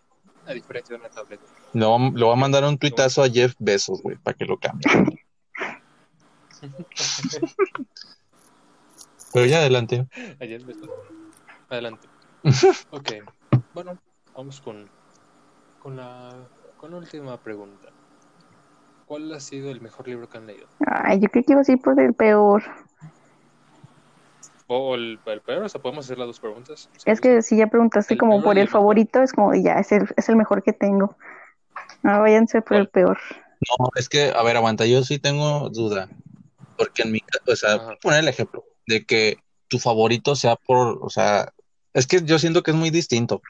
Como A diferencia de una tableta. Le voy, a- le voy a mandar un tuitazo a Jeff Bezos, güey, para que lo cambie. Pero ya adelante. Ayer me estoy- Adelante. Ok. Bueno, vamos con, con, la, con la última pregunta. ¿Cuál ha sido el mejor libro que han leído? Ay, yo creo que iba a ir por el peor. O el, el peor, o sea, podemos hacer las dos preguntas. Es que si ya preguntaste El como peor por el el favorito, es como ya, es el, es el mejor que tengo. No, váyanse por el peor. No, es que, a ver, aguanta, yo sí tengo duda. Porque en mi caso, o sea, Ajá. voy a poner el ejemplo de que tu favorito sea por, o sea, es que yo siento que es muy distinto.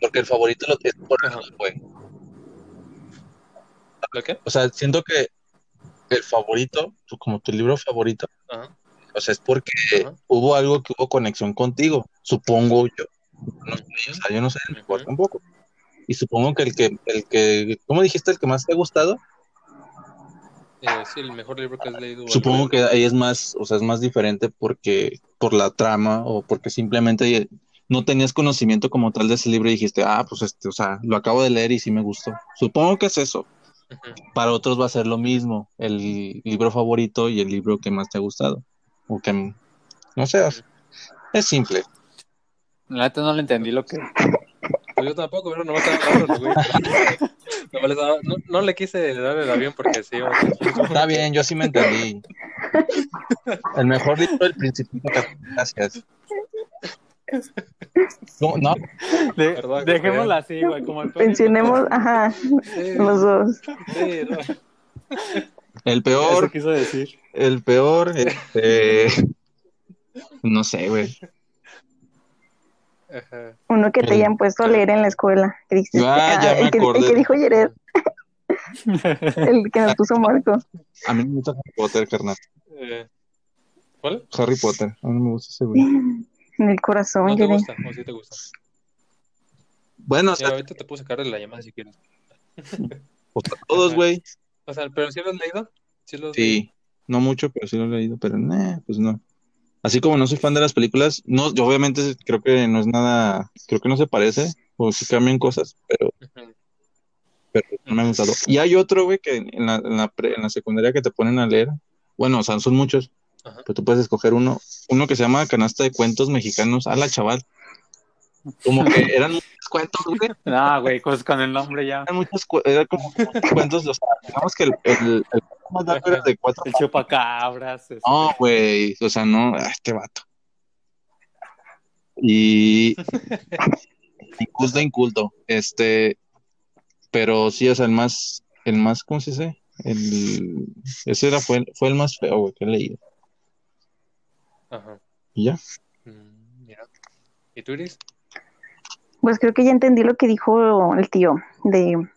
Porque el favorito lo es por Ajá. algo, güey. ¿Lo qué? O sea, siento que el favorito, tu- como tu libro favorito, Ajá. O sea, es porque hubo algo que hubo conexión contigo, supongo yo. No o sea, yo no sé mejor Ujú. tampoco. Y supongo que el que, el que, ¿cómo dijiste? El que más te ha gustado, Eh, sí, el mejor libro que has leído. Supongo que ahí es más, o sea, es más diferente porque por la trama o porque simplemente no tenías conocimiento como tal de ese libro y dijiste, ah, pues este, o sea, lo acabo de leer y sí me gustó. Supongo que es eso. Para otros va a ser lo mismo, el libro favorito y el libro que más te ha gustado. O que, no sé, es simple. La neta no le entendí lo que. Pues yo tampoco, pero no estaba hablando, güey. No, daba- no, no le quise dar el avión porque sí. Está bien, yo sí me entendí. El mejor libro del Principito. Gracias. No, no, De- Perdón, dejémosla así, güey, como el Mencionemos, ajá, Sí, los dos. sí, no. El peor, Eso quiso decir. el peor, este, no sé, güey. Ajá. Uno que te El- hayan puesto a leer en la escuela. Que dijiste, Ah, ya me el, que, el que dijo Jared, el que nos puso Marco. A mí me gusta Harry Potter, carnal. Eh, ¿Cuál? Harry Potter. A mí no me gusta ese güey. En el corazón, ¿No te Jared. gusta? ¿O sí te gusta? Bueno, o Mira, sea, ahorita te puedo sacar de la llamada si quieres. pues, a todos, güey. O sea, ¿pero sí lo has leído? Sí lo has leído? Sí, no mucho, pero sí lo he leído, pero nah, pues no. Así como no soy fan de las películas, no, yo obviamente creo que no es nada, creo que no se parece, o sí cambian cosas, pero, no me ha gustado. Y hay otro, güey, que en la, en la, pre- en la secundaria que te ponen a leer, bueno, o sea, son muchos, pero tú puedes escoger uno, uno que se llama Canasta de Cuentos Mexicanos, a la chaval. Como que eran cuentos, güey, No, güey, pues con el nombre ya. eran muchos, como cuentos, o sea, digamos que el, el, el cuento más largo era de cuatro El chupacabras. este. No, güey, o sea, no, ah, este vato. Y inculto, inculto, este, pero sí, o sea, el más, el más, ¿cómo se dice? El, ese era, fue, fue el más feo, güey, que he leído. Ajá. Y ya. Mm, mira. ¿Y tú, Iris? Pues creo que ya entendí lo que dijo el tío de,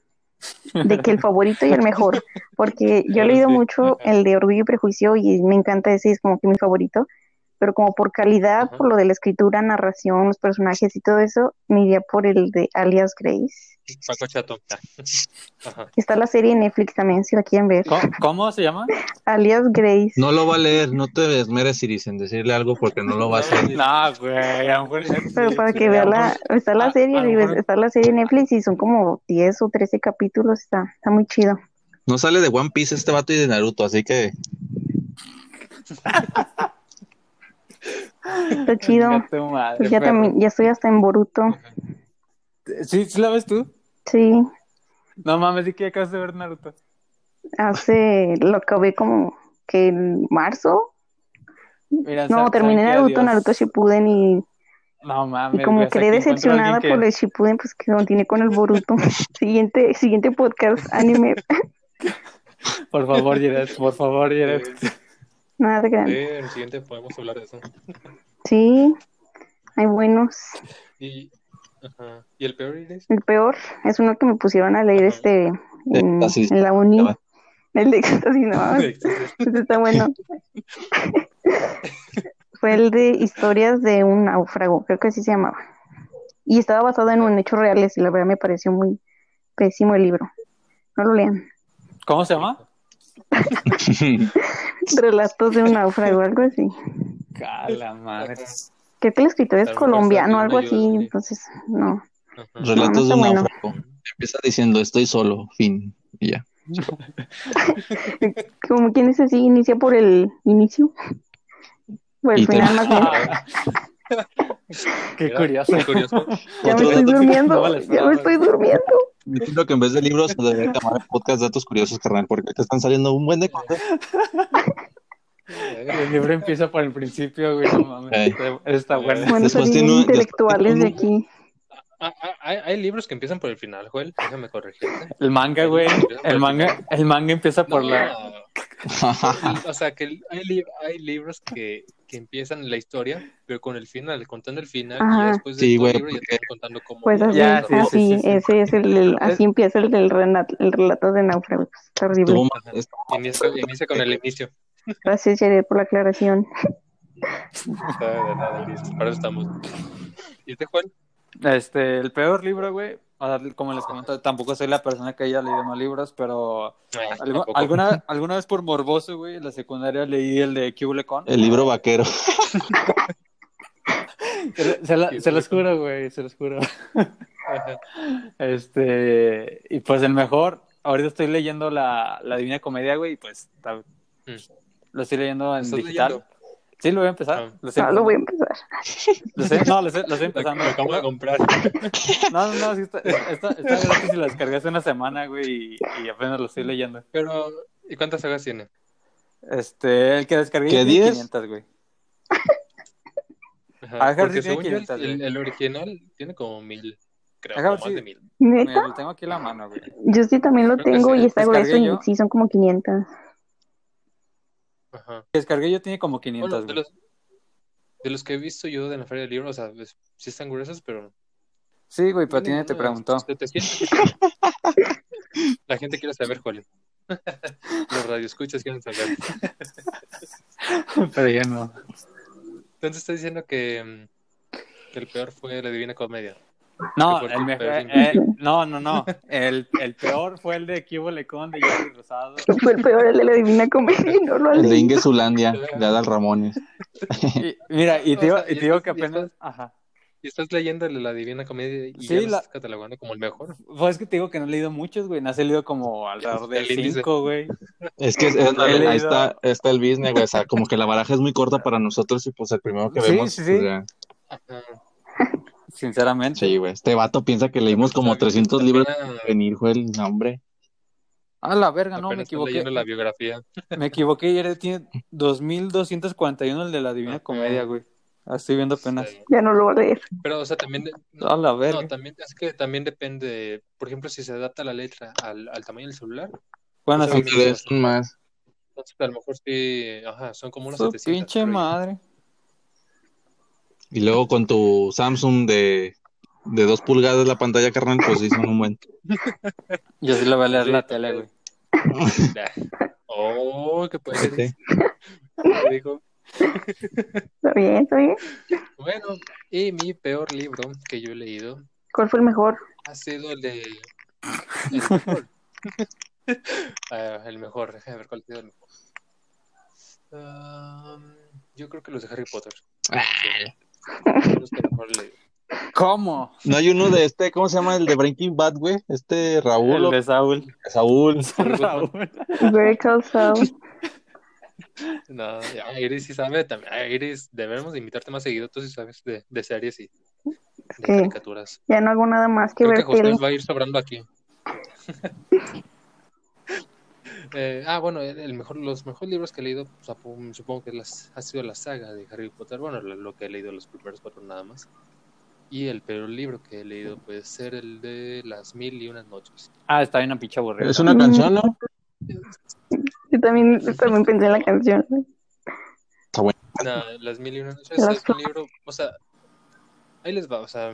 de que el favorito y el mejor, porque yo he leído mucho el de Orgullo y Prejuicio y me encanta ese, es como que mi favorito, pero como por calidad, Ajá. por lo de la escritura, narración, los personajes y todo eso, me iría por el de Alias Grace. Paco Chato. Ajá. Está la serie en Netflix también, si la quieren ver. ¿Cómo, cómo se llama? Alias Grace. No lo va a leer, no te esmeres, Iris, en decirle algo porque no lo va a hacer. No, güey, a lo mejor. Pero para que vea la, está la serie, a lo mejor- está la serie en Netflix y son como 10 o 13 capítulos, está, está muy chido. No sale de One Piece este vato y de Naruto, así que Está chido. Madre, Pues ya también, ya estoy hasta en Boruto. ¿Sí, ¿Sí la ves tú? Sí, No mames, ¿y que acabas de ver Naruto? hace, lo acabé como que en marzo. Mira, No, terminé Naruto, adiós- Naruto Shippuden y, No mames, y como quedé decepcionada por que- el Shippuden, pues que continué con el Boruto. siguiente, siguiente podcast, anime. Por favor, Jared, por favor, Jared. Nada de Sí, grande. en el siguiente podemos hablar de eso. Sí, hay buenos. Y, ajá. ¿Y el peor, Iris? El peor es uno que me pusieron a leer Ajá. este en, en la uni. Va. El de éxtasis, no, Ese está bueno. Fue el de historias de un náufrago, creo que así se llamaba. Y estaba basado en un hechos reales y la verdad me pareció muy pésimo el libro. No lo lean. ¿Cómo se llama? Relatos de un náufrago, algo así. Cala madre. Creo que el escritor es colombiano, algo así, entonces no. Relatos no de un bueno. náufrago. Empieza diciendo, estoy solo, fin, y ya. Como quien dice así, inicia por el inicio. Por el Y te- final más bien. Qué Mira, curioso. qué curioso. Ya me estoy durmiendo, ya me estoy durmiendo. Creo que en vez de libros se debería llamar podcast Datos Curiosos, carnal, porque te están saliendo un buen de cosas. El libro empieza por el principio, güey, no mames. Está bueno. Bueno, Después son tiene un- intelectuales de después tiene aquí. Ah, ah, hay, hay libros que empiezan por el final, Joel. Déjame corregirte. El manga, güey. El manga, el manga empieza por No, la. o sea, que hay, li- hay libros que, que empiezan la historia, pero con el final, contando el final, y Ajá. ya después de Sí, güey, libro ya porque- van contando cómo. Pues así, Ya, sí, sí, así, sí, sí. ese es el, el- así empieza el del renat- el relato de náufrago. Está horrible. Estuvo mal- estuvo Inicia, inicia con el inicio. Gracias, Jared, por la aclaración. Está de nada. Para eso estamos. ¿Y este Juan? Este, el peor libro, güey. O sea, como les comento, tampoco soy la persona que haya leído más libros, pero tampoco. alguna, alguna vez por morboso, güey, en la secundaria leí el de Q Con. El libro vaquero. Se, la- se los juro, güey, se los juro. Este, y pues el mejor, ahorita estoy leyendo la, la Divina Comedia, güey, y pues está- Mm. lo estoy leyendo en ¿Estás digital. leyendo? Sí, lo voy a empezar. Ah. Lo No, lo voy a empezando. Lo no, lo estoy, lo estoy Lo empezando. lo acabo de comprar. No, no, no, sí está, está, está gratis y la descargué hace una semana, güey, y, y apenas lo estoy leyendo. Pero, ¿y cuántas sagas tiene? Este, el que descargué ¿Qué, tiene 10? 500, güey. Ajá, Ajá, porque sí según yo, el, 500, el, güey. el original tiene como mil, creo, Ajá, o más sí. de mil. ¿Neta? lo tengo aquí en la mano, güey. Yo sí también lo Creo tengo sí, y está grueso y sí, son como 500. Ajá. Descargué yo tiene como 500, Bueno, de güey. los, de los que he visto yo de la feria del libro, o sea, pues, sí están gruesos, pero Sí, güey, ninguno te preguntó. 700. La gente quiere saber, Jole. Los radioescuchas quieren saber. Pero ya no. Entonces está diciendo que, mm, que el peor fue la Divina Comedia. No, el mejor, sí. eh, no, no, no. El, el peor fue el de Kibo Lecón de Jordi Rosado. Fue el peor el de la Divina Comedia y no lo El de. Inge Zulandia, de Adal Ramones. Y- mira, y te digo, O sea, y te digo que estás- apenas. Ajá. Y estás leyendo la Divina Comedia y Sí, ya lo la- estás catalogando como el mejor. Pues es que te digo que no he leído muchos, güey. No has leído como alrededor de El índice. cinco, güey. Es que es- es- ahí está, está el business, güey. O sea, como que la baraja es muy corta para nosotros y pues el primero que Sí, vemos. sí, pues, sí. ya. Sinceramente. Sí, güey. Este vato piensa que leímos como 300 libros de venir, güey. No, hombre. Ah, la verga, no, me apenas equivoqué. la biografía. Me equivoqué y era- tiene 2241 el de la Divina. Comedia, güey. Ah, Estoy viendo apenas. Sí. Ya no lo voy a leer. Pero, o sea, también, no, A la verga. no, también es que también depende, por ejemplo, si se adapta la letra al, al tamaño del celular, bueno, o sea, sí, Porque de son más. entonces a lo mejor sí, ajá, son como unos su 700. pinche ahí. Y luego con tu Samsung de, de 2 pulgadas la pantalla, carnal, pues sí son un buen. Yo sí lo voy a leer Sí, la tele, güey. Oh, qué puede Sí. dijo. Está bien, está bien. Bueno, y mi peor libro que yo he leído ¿Cuál fue el mejor? ha sido el de el mejor. Ah, el mejor, déjame ver cuál ha sido el mejor. Um, yo creo que los de Harry Potter. Son que mejor. ¿Cómo? No hay uno de este, ¿cómo se llama? El de Breaking Bad, güey. Este Raúl. El de Saúl. Saúl. Raúl. No, ya, Iris sí sabe también. Iris, debemos de invitarte más seguido. Tú sí sabes de, de series y de caricaturas. Ya no hago nada más que Creo que ver José va a ir sobrando aquí. Eh, ah, bueno, el mejor, los mejores libros que he leído, supongo, supongo que las, ha sido la saga de Harry Potter. Bueno, lo, que he leído los primeros cuatro nada más. Y el peor libro que he leído puede ser el de Las Mil y Unas Noches. Ah, está bien una pinche aburrida. Es una canción, ¿no? Yo también, también pensé en la canción. Nah, Las Mil y Unas Noches Las es un libro, o sea, ahí les va, o sea.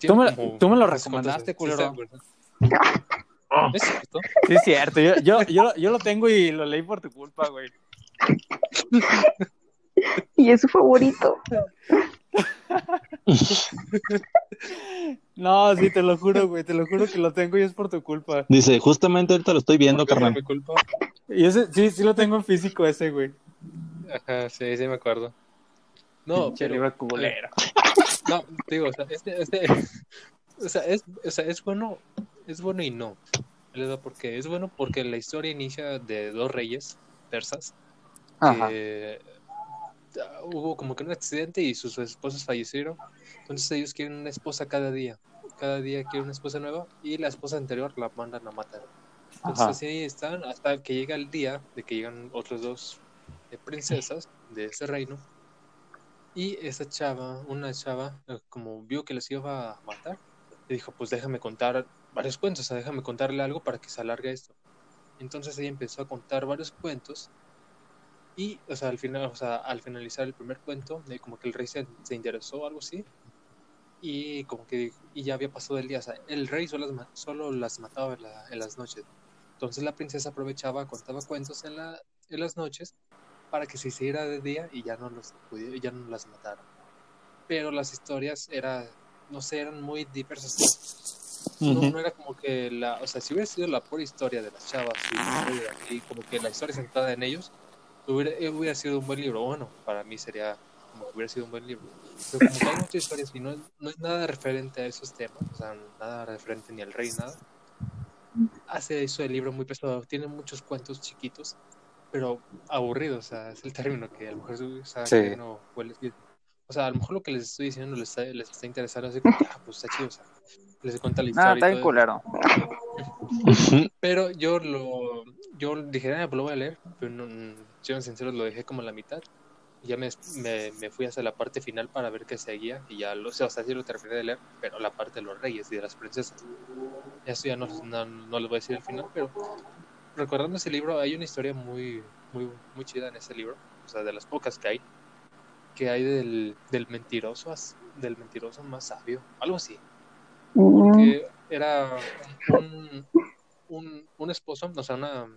Tú me, como tú me lo no recomendaste, sí, culero. ¿verdad? ¿Es cierto? Sí, es cierto. Yo, yo, yo, yo lo tengo y lo leí por tu culpa, güey. Y es su favorito. No, sí, te lo juro, güey. Te lo juro que lo tengo y es por tu culpa. Dice, justamente ahorita lo estoy viendo, ¿Por qué fue carnal. mi culpa? Y ese, sí, sí lo tengo en físico ese, güey. Ajá, sí, sí me acuerdo. No, pero, libro no, digo, o sea, este, este, o sea, es, o sea, es bueno, es bueno y no. Porque es bueno porque la historia inicia de dos reyes persas que hubo como que un accidente y sus esposas fallecieron. Entonces ellos quieren una esposa cada día. Cada día quieren una esposa nueva y la esposa anterior la mandan a matar. Entonces Ajá. así están hasta que llega el día de que llegan otros dos eh, princesas de ese reino. Y esa chava, una chava, eh, como vio que les iba a matar, le dijo, pues déjame contar varios cuentos, o sea, déjame contarle algo para que se alargue esto. Entonces ella empezó a contar varios cuentos y, o sea, al final, o sea, al finalizar el primer cuento, eh, como que el rey se, se interesó o algo así y como que y ya había pasado el día, o sea, el rey solo las, solo las mataba en, la- en las noches. Entonces la princesa aprovechaba, contaba cuentos en, la, en las noches para que se hiciera de día y ya no los ya no las matara. Pero las historias era, no sé, eran muy diversas. No, era como que la, o sea, si hubiera sido la pura historia de las chavas y, y como que la historia centrada en ellos, hubiera, eh, hubiera sido un buen libro. Bueno, para mí sería como que hubiera sido un buen libro. Pero como que hay muchas historias y no, no es nada referente a esos temas, o sea, nada referente ni al rey, nada. Hace eso el libro muy pesado. Tiene muchos cuentos chiquitos, pero aburridos, o sea, es el término que a lo mejor o sea, Sí. que no huele- O sea, a lo mejor lo que les estoy diciendo les está, les está interesando, así como, ah, pues está chido, o sea, les cuenta la historia. No, y está bien culero. Pero yo lo, yo dije, ah, pues lo voy a leer, pero no, yo en sincero lo dejé como a la mitad. Y ya me, me, me fui hacia la parte final para ver qué seguía y ya lo o sea, sí lo terminé de leer, pero la parte de los reyes y de las princesas. Eso ya no, no, no les voy a decir al final, pero recordando ese libro, hay una historia muy, muy, muy chida en ese libro, o sea, de las pocas que hay. Que hay del, del mentiroso del mentiroso más sabio, algo así. Mm, Que era un, un, un esposo, o sea, una,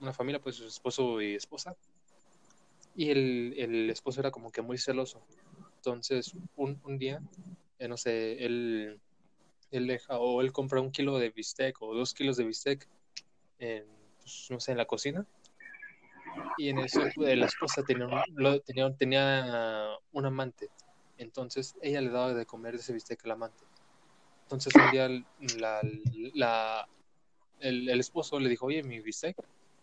una familia, pues su esposo y esposa. Y el, el esposo era como que muy celoso. Entonces, un, un día, eh, no sé, él, él deja o él compra un kilo de bistec o dos kilos de bistec en, pues, no sé, en la cocina. Y en eso la esposa tenía un, tenía, tenía un amante. Entonces ella le daba de comer de ese bistec al amante. Entonces un día la, la- el, el esposo le dijo, oye, mi bistec.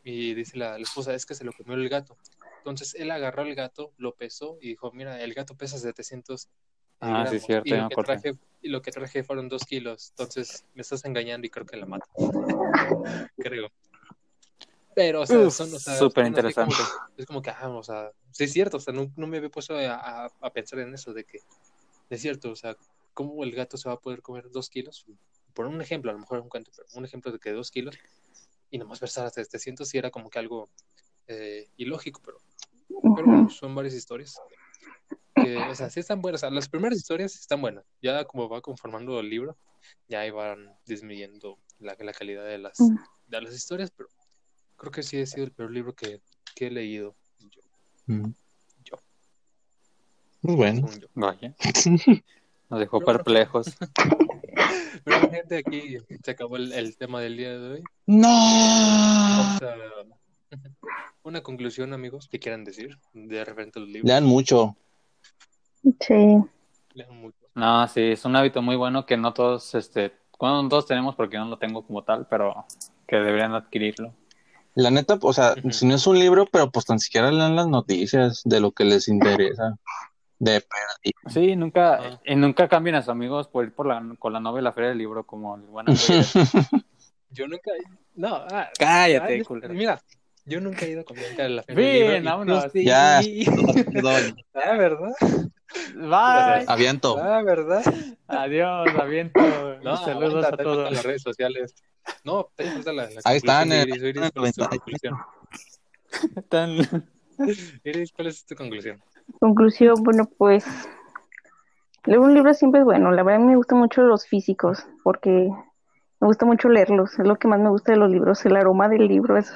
Y dice la, la esposa, es que se lo comió el gato. Entonces él agarró el gato, lo pesó y dijo, mira, el gato pesa 700 Ah, sí, gramos, cierto, y lo, que traje, y lo que traje fueron dos kilos. Entonces me estás engañando y creo que la mato. Creo. Pero, o sea, Uf, son, o sea, súper como interesante. que- es como que, ah, o sea, sí es cierto, o sea, no, no me había puesto a, a- a pensar en eso, de que es cierto, o sea, ¿cómo el gato se va a poder comer dos kilos? Por un ejemplo, a lo mejor es un cuento, pero un ejemplo de que dos kilos y nomás versar hasta 700 sí era como que algo eh, ilógico, pero, pero bueno, son varias historias. Que, o sea, sí están buenas, o sea, las primeras historias están buenas, ya como va conformando el libro, ya ahí van disminuyendo la, la calidad de las, de las historias, pero creo que sí ha sido el peor libro que, que he leído. yo, Mm. Yo. Pues bueno. yo. Vaya, nos dejó perplejos. Pero gente, aquí se acabó el, el tema del día de hoy. ¡No! Una conclusión, amigos, que quieran decir de referente a los libros. Lean mucho. Sí. Lean mucho. No, sí, es un hábito muy bueno que no todos, este, bueno, no todos tenemos porque yo no lo tengo como tal, pero que deberían adquirirlo. La neta, o sea, si no es un libro, pero pues tan siquiera lean las noticias de lo que les interesa. De perdido. Sí, nunca, Ah. y nunca cambien a sus amigos por ir por la, con la novia a la feria del libro como el buen Yo nunca. No, ah, Cállate, culero. Mira, yo nunca he ido con Bianca a la feria. Bien, vámonos. sí. Ya, perdón. Ah, ¿verdad? Bye. Aviento. Ah, ¿verdad? Adiós, aviento. No, Saludos aguanta, a todos. las redes sociales. No, te falta la, la Ahí están, eh, Iris. Iris, ¿cuál es tu conclusión? Tan- Iris, ¿cuál es tu conclusión? Conclusión, bueno, pues leer un libro siempre es bueno. La verdad me gustan mucho los físicos porque me gusta mucho leerlos. Es lo que más me gusta de los libros. El aroma del libro es,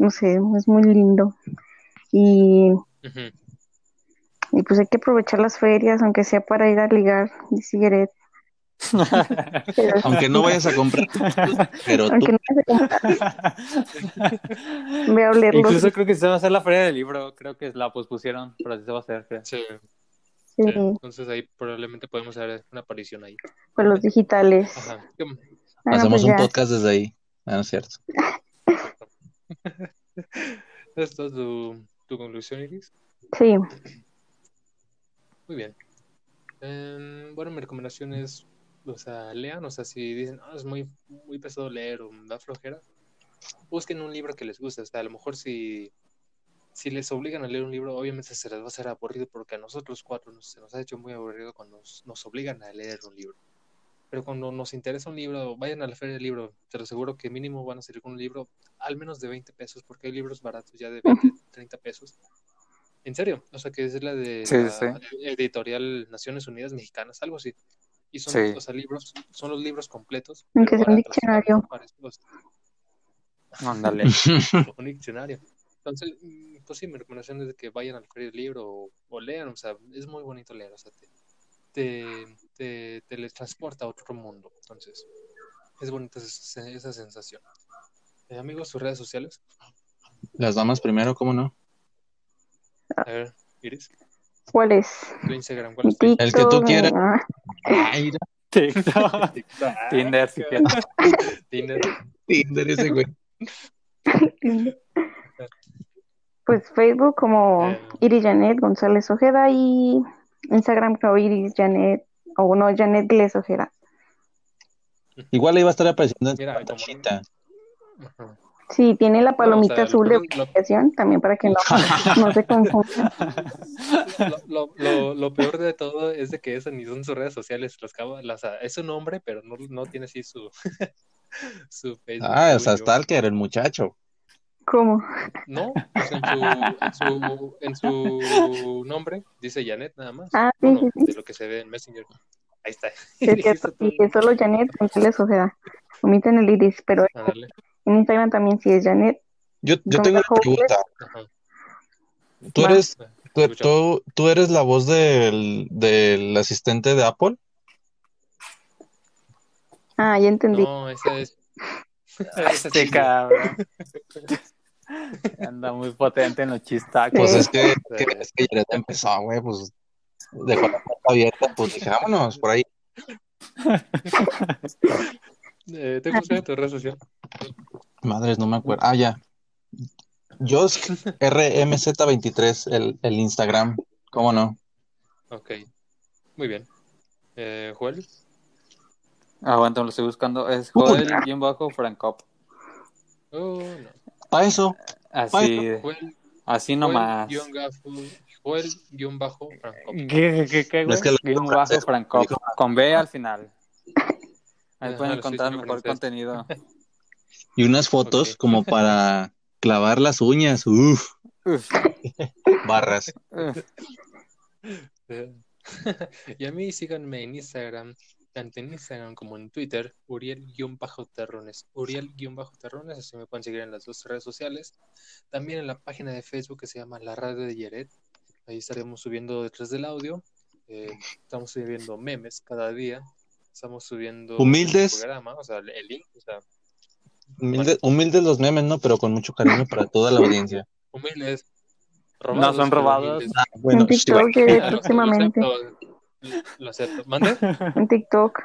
no sé, es muy lindo. Y, y pues hay que aprovechar las ferias, aunque sea para ir a ligar, dice Jared. Pero- Aunque no vayas a comprar, pero tú. aunque no vayas a comprar, ve a. Incluso creo que se va a hacer la feria del libro. Creo que la pospusieron, pero sí se va a hacer. creo. Sí. Entonces ahí probablemente podemos hacer una aparición ahí. pues los digitales. Ajá. ¿Qué- Ah, Hacemos pues un ya. podcast desde ahí. Ah, no es cierto. ¿Esta es tu, tu conclusión, Iris? Sí, Muy bien. Em, bueno, mi recomendación es, o sea, lean, o sea, si dicen, "Ah, es muy, muy pesado leer o da flojera, busquen un libro que les guste. O sea, a lo mejor si, si les obligan a leer un libro, obviamente se les va a hacer aburrido porque a nosotros cuatro nos, se nos ha hecho muy aburrido cuando nos, nos obligan a leer un libro. Pero cuando nos interesa un libro, vayan a la feria del libro. Te lo aseguro que mínimo van a salir con un libro al menos de 20 pesos, porque hay libros baratos ya de 20, 30 pesos. En serio, o sea, que es la de Sí, la sí. editorial Naciones Unidas Mexicanas, algo así. Y son, Sí. o sea, libros, son los libros completos. Aunque sea un diccionario. Ándale. un diccionario. Entonces, mm, pues sí, mi recomendación es de que vayan al feria del libro o, o lean, o sea, es muy bonito leer, o sea, te, te, te, te les transporta a otro mundo. Entonces, es bonita esa, esa sensación. Eh, amigos, sus redes sociales. Las damas primero, ¿cómo no? A ver, Iris, ¿cuál es? tu Instagram, ¿cuál es TikTok. El que tú quieras. ah, Ay, TikTok, TikTok? Tinder, si quieres. Tinder. Tinder ese güey. Pues Facebook como Eh. Iris Janet González Ojeda y Instagram como Iris Janet o no Janet Les Ojeda. Igual ahí va a estar apareciendo en Mira, tu pantallita. Sí, tiene la palomita sea, azul de lo- lo- verificación también para que no, no se confundan. Lo, lo, lo, lo peor de todo es de que esas ni son sus redes sociales. Las, las, es su nombre, pero no, no tiene así su, su Facebook. Ah, o sea. Stalker, el muchacho. ¿Cómo? No, pues en, su, en, su, en su nombre dice Janet nada más. Ah, sí, Bueno, sí, sí. de lo que se ve en Messenger. Ahí está. Sí, es Dijiste cierto. todo. Y que solo Janet González Ojeda. Omiten el iris, pero en Instagram también sí es Janet. Yo, tengo una pregunta. Ajá. ¿Tú eres, tú, Escucha. tú- tú eres la voz del, del asistente de Apple? Ah, ya entendí. No, esa es. Este cabrón. Anda muy potente en los chistacos. Pues es que, que, es que Jared empezó, güey, pues dejó la puerta abierta, pues dije, vámonos por ahí. Eh, ¿Te gusta tu red social? Madres, no me acuerdo. Ah, ya. Josk RMZ23, el, el Instagram. ¿Cómo no? Ok. Muy bien. Eh, Joel. Aguanta, lo estoy buscando. Es Uy. Joel-Francop. Oh, no. Para eso. Así, Joel. así nomás. Guión Joel, guion bajo, Franco. ¿Qué, qué, qué, güey? Es que Guión bajo dijo Con B al final. Ahí Ajá, pueden encontrar mejor francés. contenido. Y unas fotos Ok. como para clavar las uñas. Uf, Uf, barras. uf. Y a mí síganme en Instagram, tanto en Instagram como en Twitter, Uriel-Terrones. Uriel-Terrones, así me pueden seguir en las dos redes sociales. También en la página de Facebook que se llama La Radio de Yeret. Ahí estaremos subiendo detrás del audio. Eh, estamos subiendo memes cada día. Estamos subiendo Humildes. el programa, o sea, el link, o sea, Humilde- humildes los memes, ¿no? Pero con mucho cariño para toda la audiencia. humildes. No son robados. Ah, bueno, sí, lo- lo acepto. ¿Mande? En TikTok.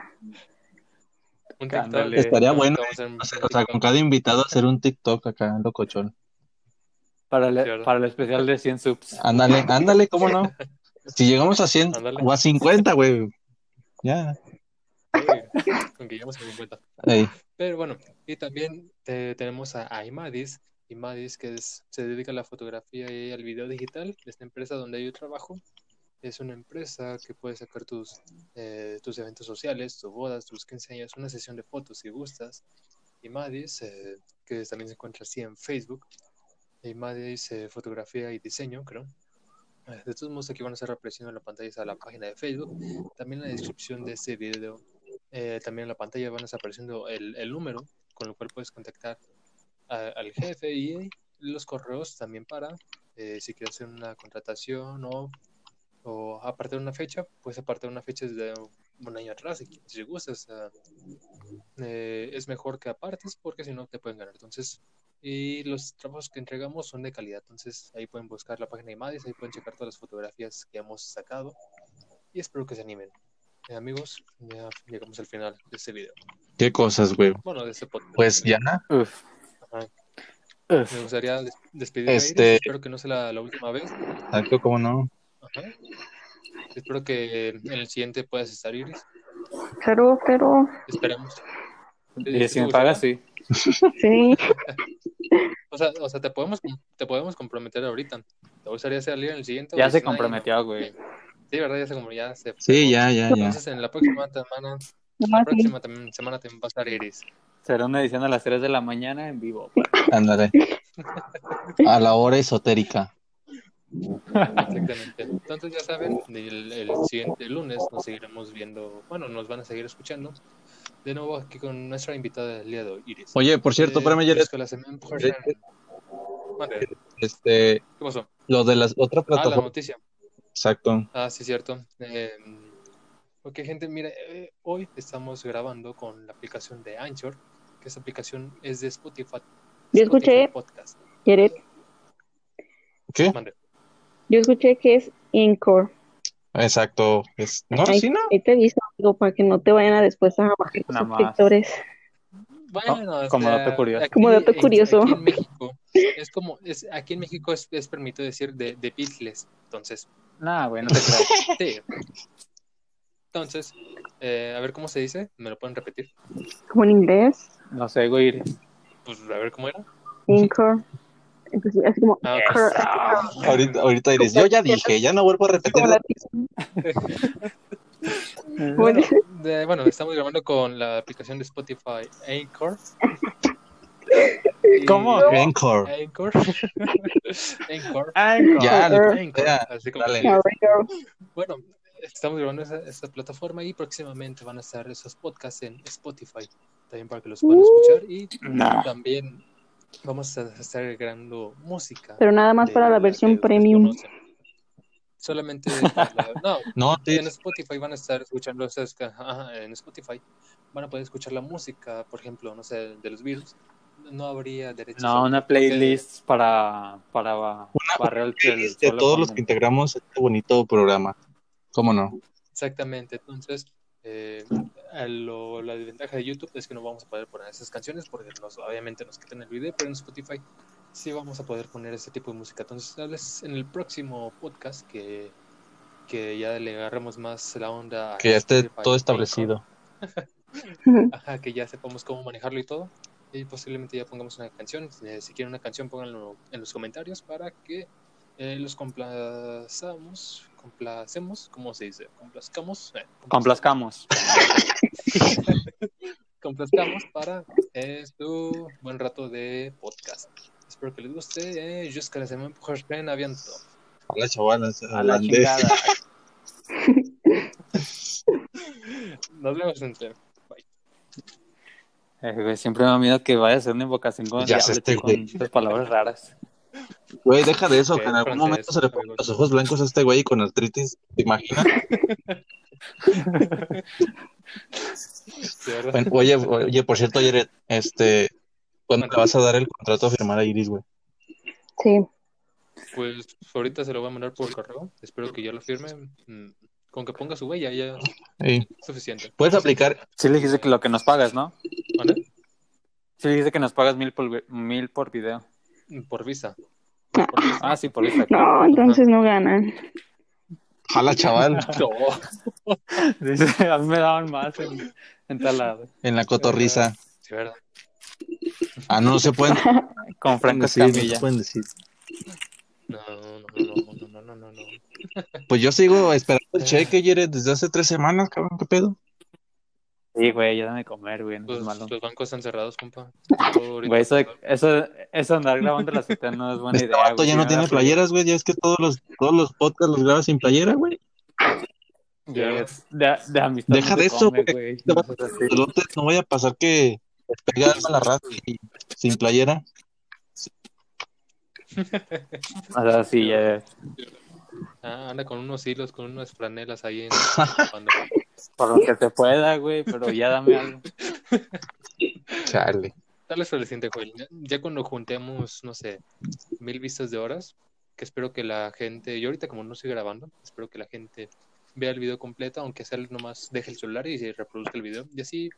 Un TikTok. Estaría bueno, hacer un o sea, con cada invitado hacer un TikTok acá, locochón. Para el, para el especial de 100 subs. Ándale, ándale, ¿cómo no? Si llegamos a 100 Ándale. o a 50, güey. Ya. Sí, con que lleguemos a 50. Ey, Pero bueno, y también eh, tenemos a, a Imadis. Imadis, que es- se dedica a la fotografía y al video digital. Esta empresa donde yo trabajo es una empresa que puede sacar tus, eh, tus eventos sociales, tus bodas, tus 15 años, una sesión de fotos si gustas. Imadis, eh, que también se encuentra así en Facebook. Imadis, eh, fotografía y diseño, creo. Eh, De todos modos, aquí van a estar apareciendo en la pantalla a la página de Facebook. También en la descripción de este video eh, también en la pantalla van a estar apareciendo el, el número con el cual puedes contactar a- al jefe y los correos también para si quieres hacer una contratación o, o apartar una fecha, puedes apartar una fecha desde un año atrás si, si gustas. o sea, eh, es mejor que apartes porque si no te pueden ganar. Entonces, y los trabajos que entregamos son de calidad. Entonces, ahí pueden buscar la página de Madis, ahí pueden checar todas las fotografías que hemos sacado y espero que se animen. Eh, amigos, ya llegamos al final de este video. qué cosas, güey. Bueno, de este podcast. Pues ya, Uf. Ajá. Uf. Me gustaría des- despedir a Este-. Espero que no sea la, la última vez. exacto, ¿cómo no? Espero que en el siguiente puedas estar, Iris. Pero, pero, Esperemos. Y si me ¿Te pagas, sí. sí. O sea, o sea te, podemos, te podemos comprometer ahorita. ¿Te gustaría salir en el siguiente? Ya se comprometió, güey. Sí, ¿verdad? Ya se, ya se Sí, ya, ya, ya. Entonces, en la próxima semana, la próxima semana también va a estar Iris. Será una edición a las 3 de la mañana en vivo. Ándale. A la hora esotérica. Exactamente. Entonces ya saben, el, el siguiente lunes nos seguiremos viendo, bueno, nos van a seguir escuchando. De nuevo aquí con nuestra invitada del día de hoy, Iris. Oye, por cierto, Eh, espérame, Jared. Escuela Semen Person. Mande, ¿Qué Este, pasó? lo de las otras Ah, la plataformas. noticia. Exacto. Ah, sí, cierto. Eh, ok, gente, mire, eh, hoy estamos grabando con la aplicación de Anchor, que esa aplicación es de Spotify. Yo Spotify escuché- Podcast. Jared, ¿Qué? Yo escuché que es Encore. Exacto. Es... No, Ahí, sí, no. ahí te aviso, digo, para que no te vayan a después a bajar los Nada más. suscriptores. Bueno, como o sea, dato curioso. aquí Como dato en- curioso. Aquí en México es como, es, aquí en México es, es permitido decir de, de Beatles. Entonces, Nah, güey, no te creas. sí. Entonces, eh, a ver cómo se dice. ¿Me lo pueden repetir? Como en inglés, No sé, güey. Pues a ver cómo era. Encore. Entonces, así como, Ah. Encore, Ahorita, ahorita yo ya dije, ya no vuelvo a la Bueno, Bueno, de- bueno, estamos grabando con la aplicación de Spotify Anchor. ¿Cómo? Anchor. Anchor. Anchor. Anchor. Ya, Anchor, ya, así como dale. que- Ahorita. Bueno, estamos grabando esa, esa plataforma y próximamente van a estar esos podcasts en Spotify, también para que los puedan escuchar y Nah. también vamos a estar agregando música. Pero nada más de para la versión premium. Solamente la- no, No, en Spotify van a estar escuchando ca- ajá, en Spotify van a poder escuchar la música, por ejemplo, no sé, de los Beatles. No habría derechos. No, una autor, porque- playlist para, para barrer el, el de todos los que integramos este bonito programa. ¿Cómo no? Exactamente, entonces eh, a lo- la desventaja de YouTube es que no vamos a poder poner esas canciones porque nos, obviamente nos quitan el video, pero en Spotify sí vamos a poder poner ese tipo de música. Entonces, tal vez en el próximo podcast que, que ya le agarremos más la onda. a Que ya esté Spotify, todo establecido. Ajá, que ya sepamos cómo manejarlo y todo. Y posiblemente ya pongamos una canción. Eh, si quieren una canción, pónganlo en los comentarios para que eh, los complazamos. Complacemos, ¿cómo se dice? Complazcamos. eh, Complazcamos. complazcamos para eh, su buen rato de podcast. Espero que les guste. Eh, jusqu'à la semaine prochaine, à bientôt. Hola, chavalas. A la chingada. Nos vemos entre. Eh, güey, siempre me da miedo que vaya a ser una invocación con Ya diablo, este con palabras raras. Güey, deja de eso, Que en algún momento se le ponen los ojos blancos a este güey con artritis. ¿Te imaginas? Bueno, oye, oye, por cierto, ayer, este, ¿cuándo le vas a dar el contrato a firmar a Iris, güey? Sí. Pues ahorita se lo voy a mandar por correo. Espero que ya lo firme. Mm, Con que ponga su huella ya Sí. es suficiente. Puedes aplicar, Sí le dijiste que lo que nos pagas, ¿no? ¿Vale? Sí le dijiste que nos pagas mil por, mil por video. Por visa. No. Por visa. Ah, sí, por eso. No, entonces no ganan. jala, chaval, No. Dice, a mí me daban más en, en tal lado. en la cotorriza. Sí, ¿verdad? Ah, no, no se pueden Con Franco decir, no se Escamilla. pueden decir. No, no, no, no, no, no, no, no. Pues yo sigo esperando el cheque, Jared, desde hace tres semanas, cabrón, ¿qué pedo? Sí, güey, ya dame de comer, güey, no Pues, es malo. los bancos están cerrados, compa. Güey, eso, de- eso, eso andar grabando la cita no es buena Este idea, vato güey. ya no tiene playeras, güey, ya es que todos los, todos los podcasts los grabas sin playera, güey. De, de amistad Deja no de eso, come, güey. güey. Te No seas a no pasar que te pega algo a la raza y sin playera. O sea, sí, ya, Ah, anda con unos hilos, con unas franelas ahí en cuando- por lo que se pueda, güey, pero ya dame algo. Chale. Tal vez siguiente. Ya, ya cuando juntemos, no sé, mil vistas de horas, que espero que la gente, yo ahorita como no estoy grabando, espero que la gente vea el video completo, aunque sea nomás deje el celular y se reproduzca el video, y así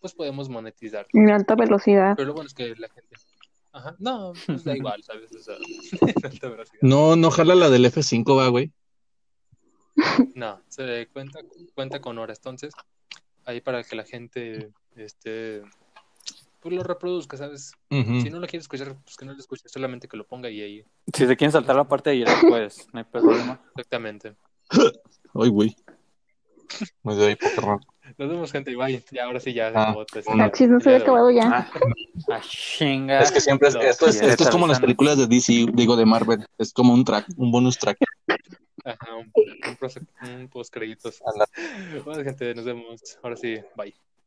pues podemos monetizar. En alta velocidad. Pero lo bueno es que la gente... Ajá, no, pues da igual, ¿sabes? O sea, en alta velocidad. No, no jala la del F5, va, güey. No, se cuenta, cuenta con horas. Entonces, ahí para que la gente este pues lo reproduzca, ¿sabes? Si no lo quiere escuchar, pues que no lo escuche, solamente que lo ponga y ahí. Si se quieren saltar la parte de ayer, pues, no hay problema. Exactamente. Ay, güey. Me doy pokerrón. Nos vemos, gente, y bye. Ya, ahora sí, ya. se Ah, Achis, no se había acabado ya. Ah, ah, chinga. Es que siempre es, No, esto, es, esto es como las películas de DC, digo de Marvel, es como un track, un bonus track. Ajá, un, un, un post créditos. Bueno, gente, nos vemos. Ahora sí, bye.